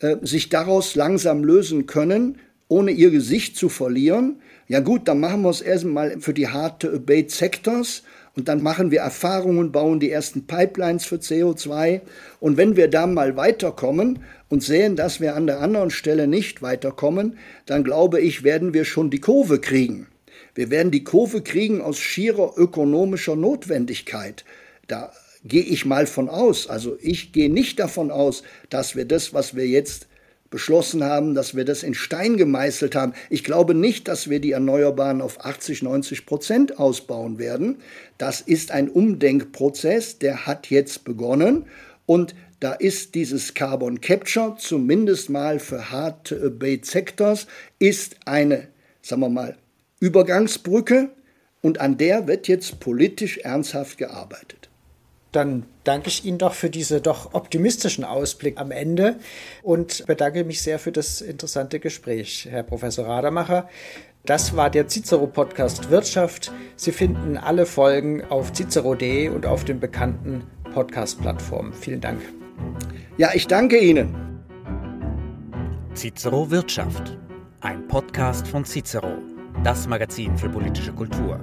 äh, sich daraus langsam lösen können, ohne ihr Gesicht zu verlieren. Ja gut, dann machen wir es erstmal für die harte Abate Sectors und dann machen wir Erfahrungen, bauen die ersten Pipelines für CO2. Und wenn wir da mal weiterkommen und sehen, dass wir an der anderen Stelle nicht weiterkommen, dann glaube ich, werden wir schon die Kurve kriegen. Wir werden die Kurve kriegen aus schierer ökonomischer Notwendigkeit. Da gehe ich mal von aus. Also ich gehe nicht davon aus, dass wir das, was wir jetzt beschlossen haben, dass wir das in Stein gemeißelt haben. Ich glaube nicht, dass wir die Erneuerbaren auf 80, 90 Prozent ausbauen werden. Das ist ein Umdenkprozess, der hat jetzt begonnen und da ist dieses Carbon Capture zumindest mal für Hard Bait Sectors ist eine, sagen wir mal, Übergangsbrücke und an der wird jetzt politisch ernsthaft gearbeitet. Dann danke ich Ihnen doch für diese doch optimistischen Ausblick am Ende und bedanke mich sehr für das interessante Gespräch, Herr Professor Rademacher. Das war der Cicero-Podcast Wirtschaft. Sie finden alle Folgen auf cicero.de und auf den bekannten Podcast-Plattformen. Vielen Dank. Ja, ich danke Ihnen. Cicero Wirtschaft, ein Podcast von Cicero, das Magazin für politische Kultur.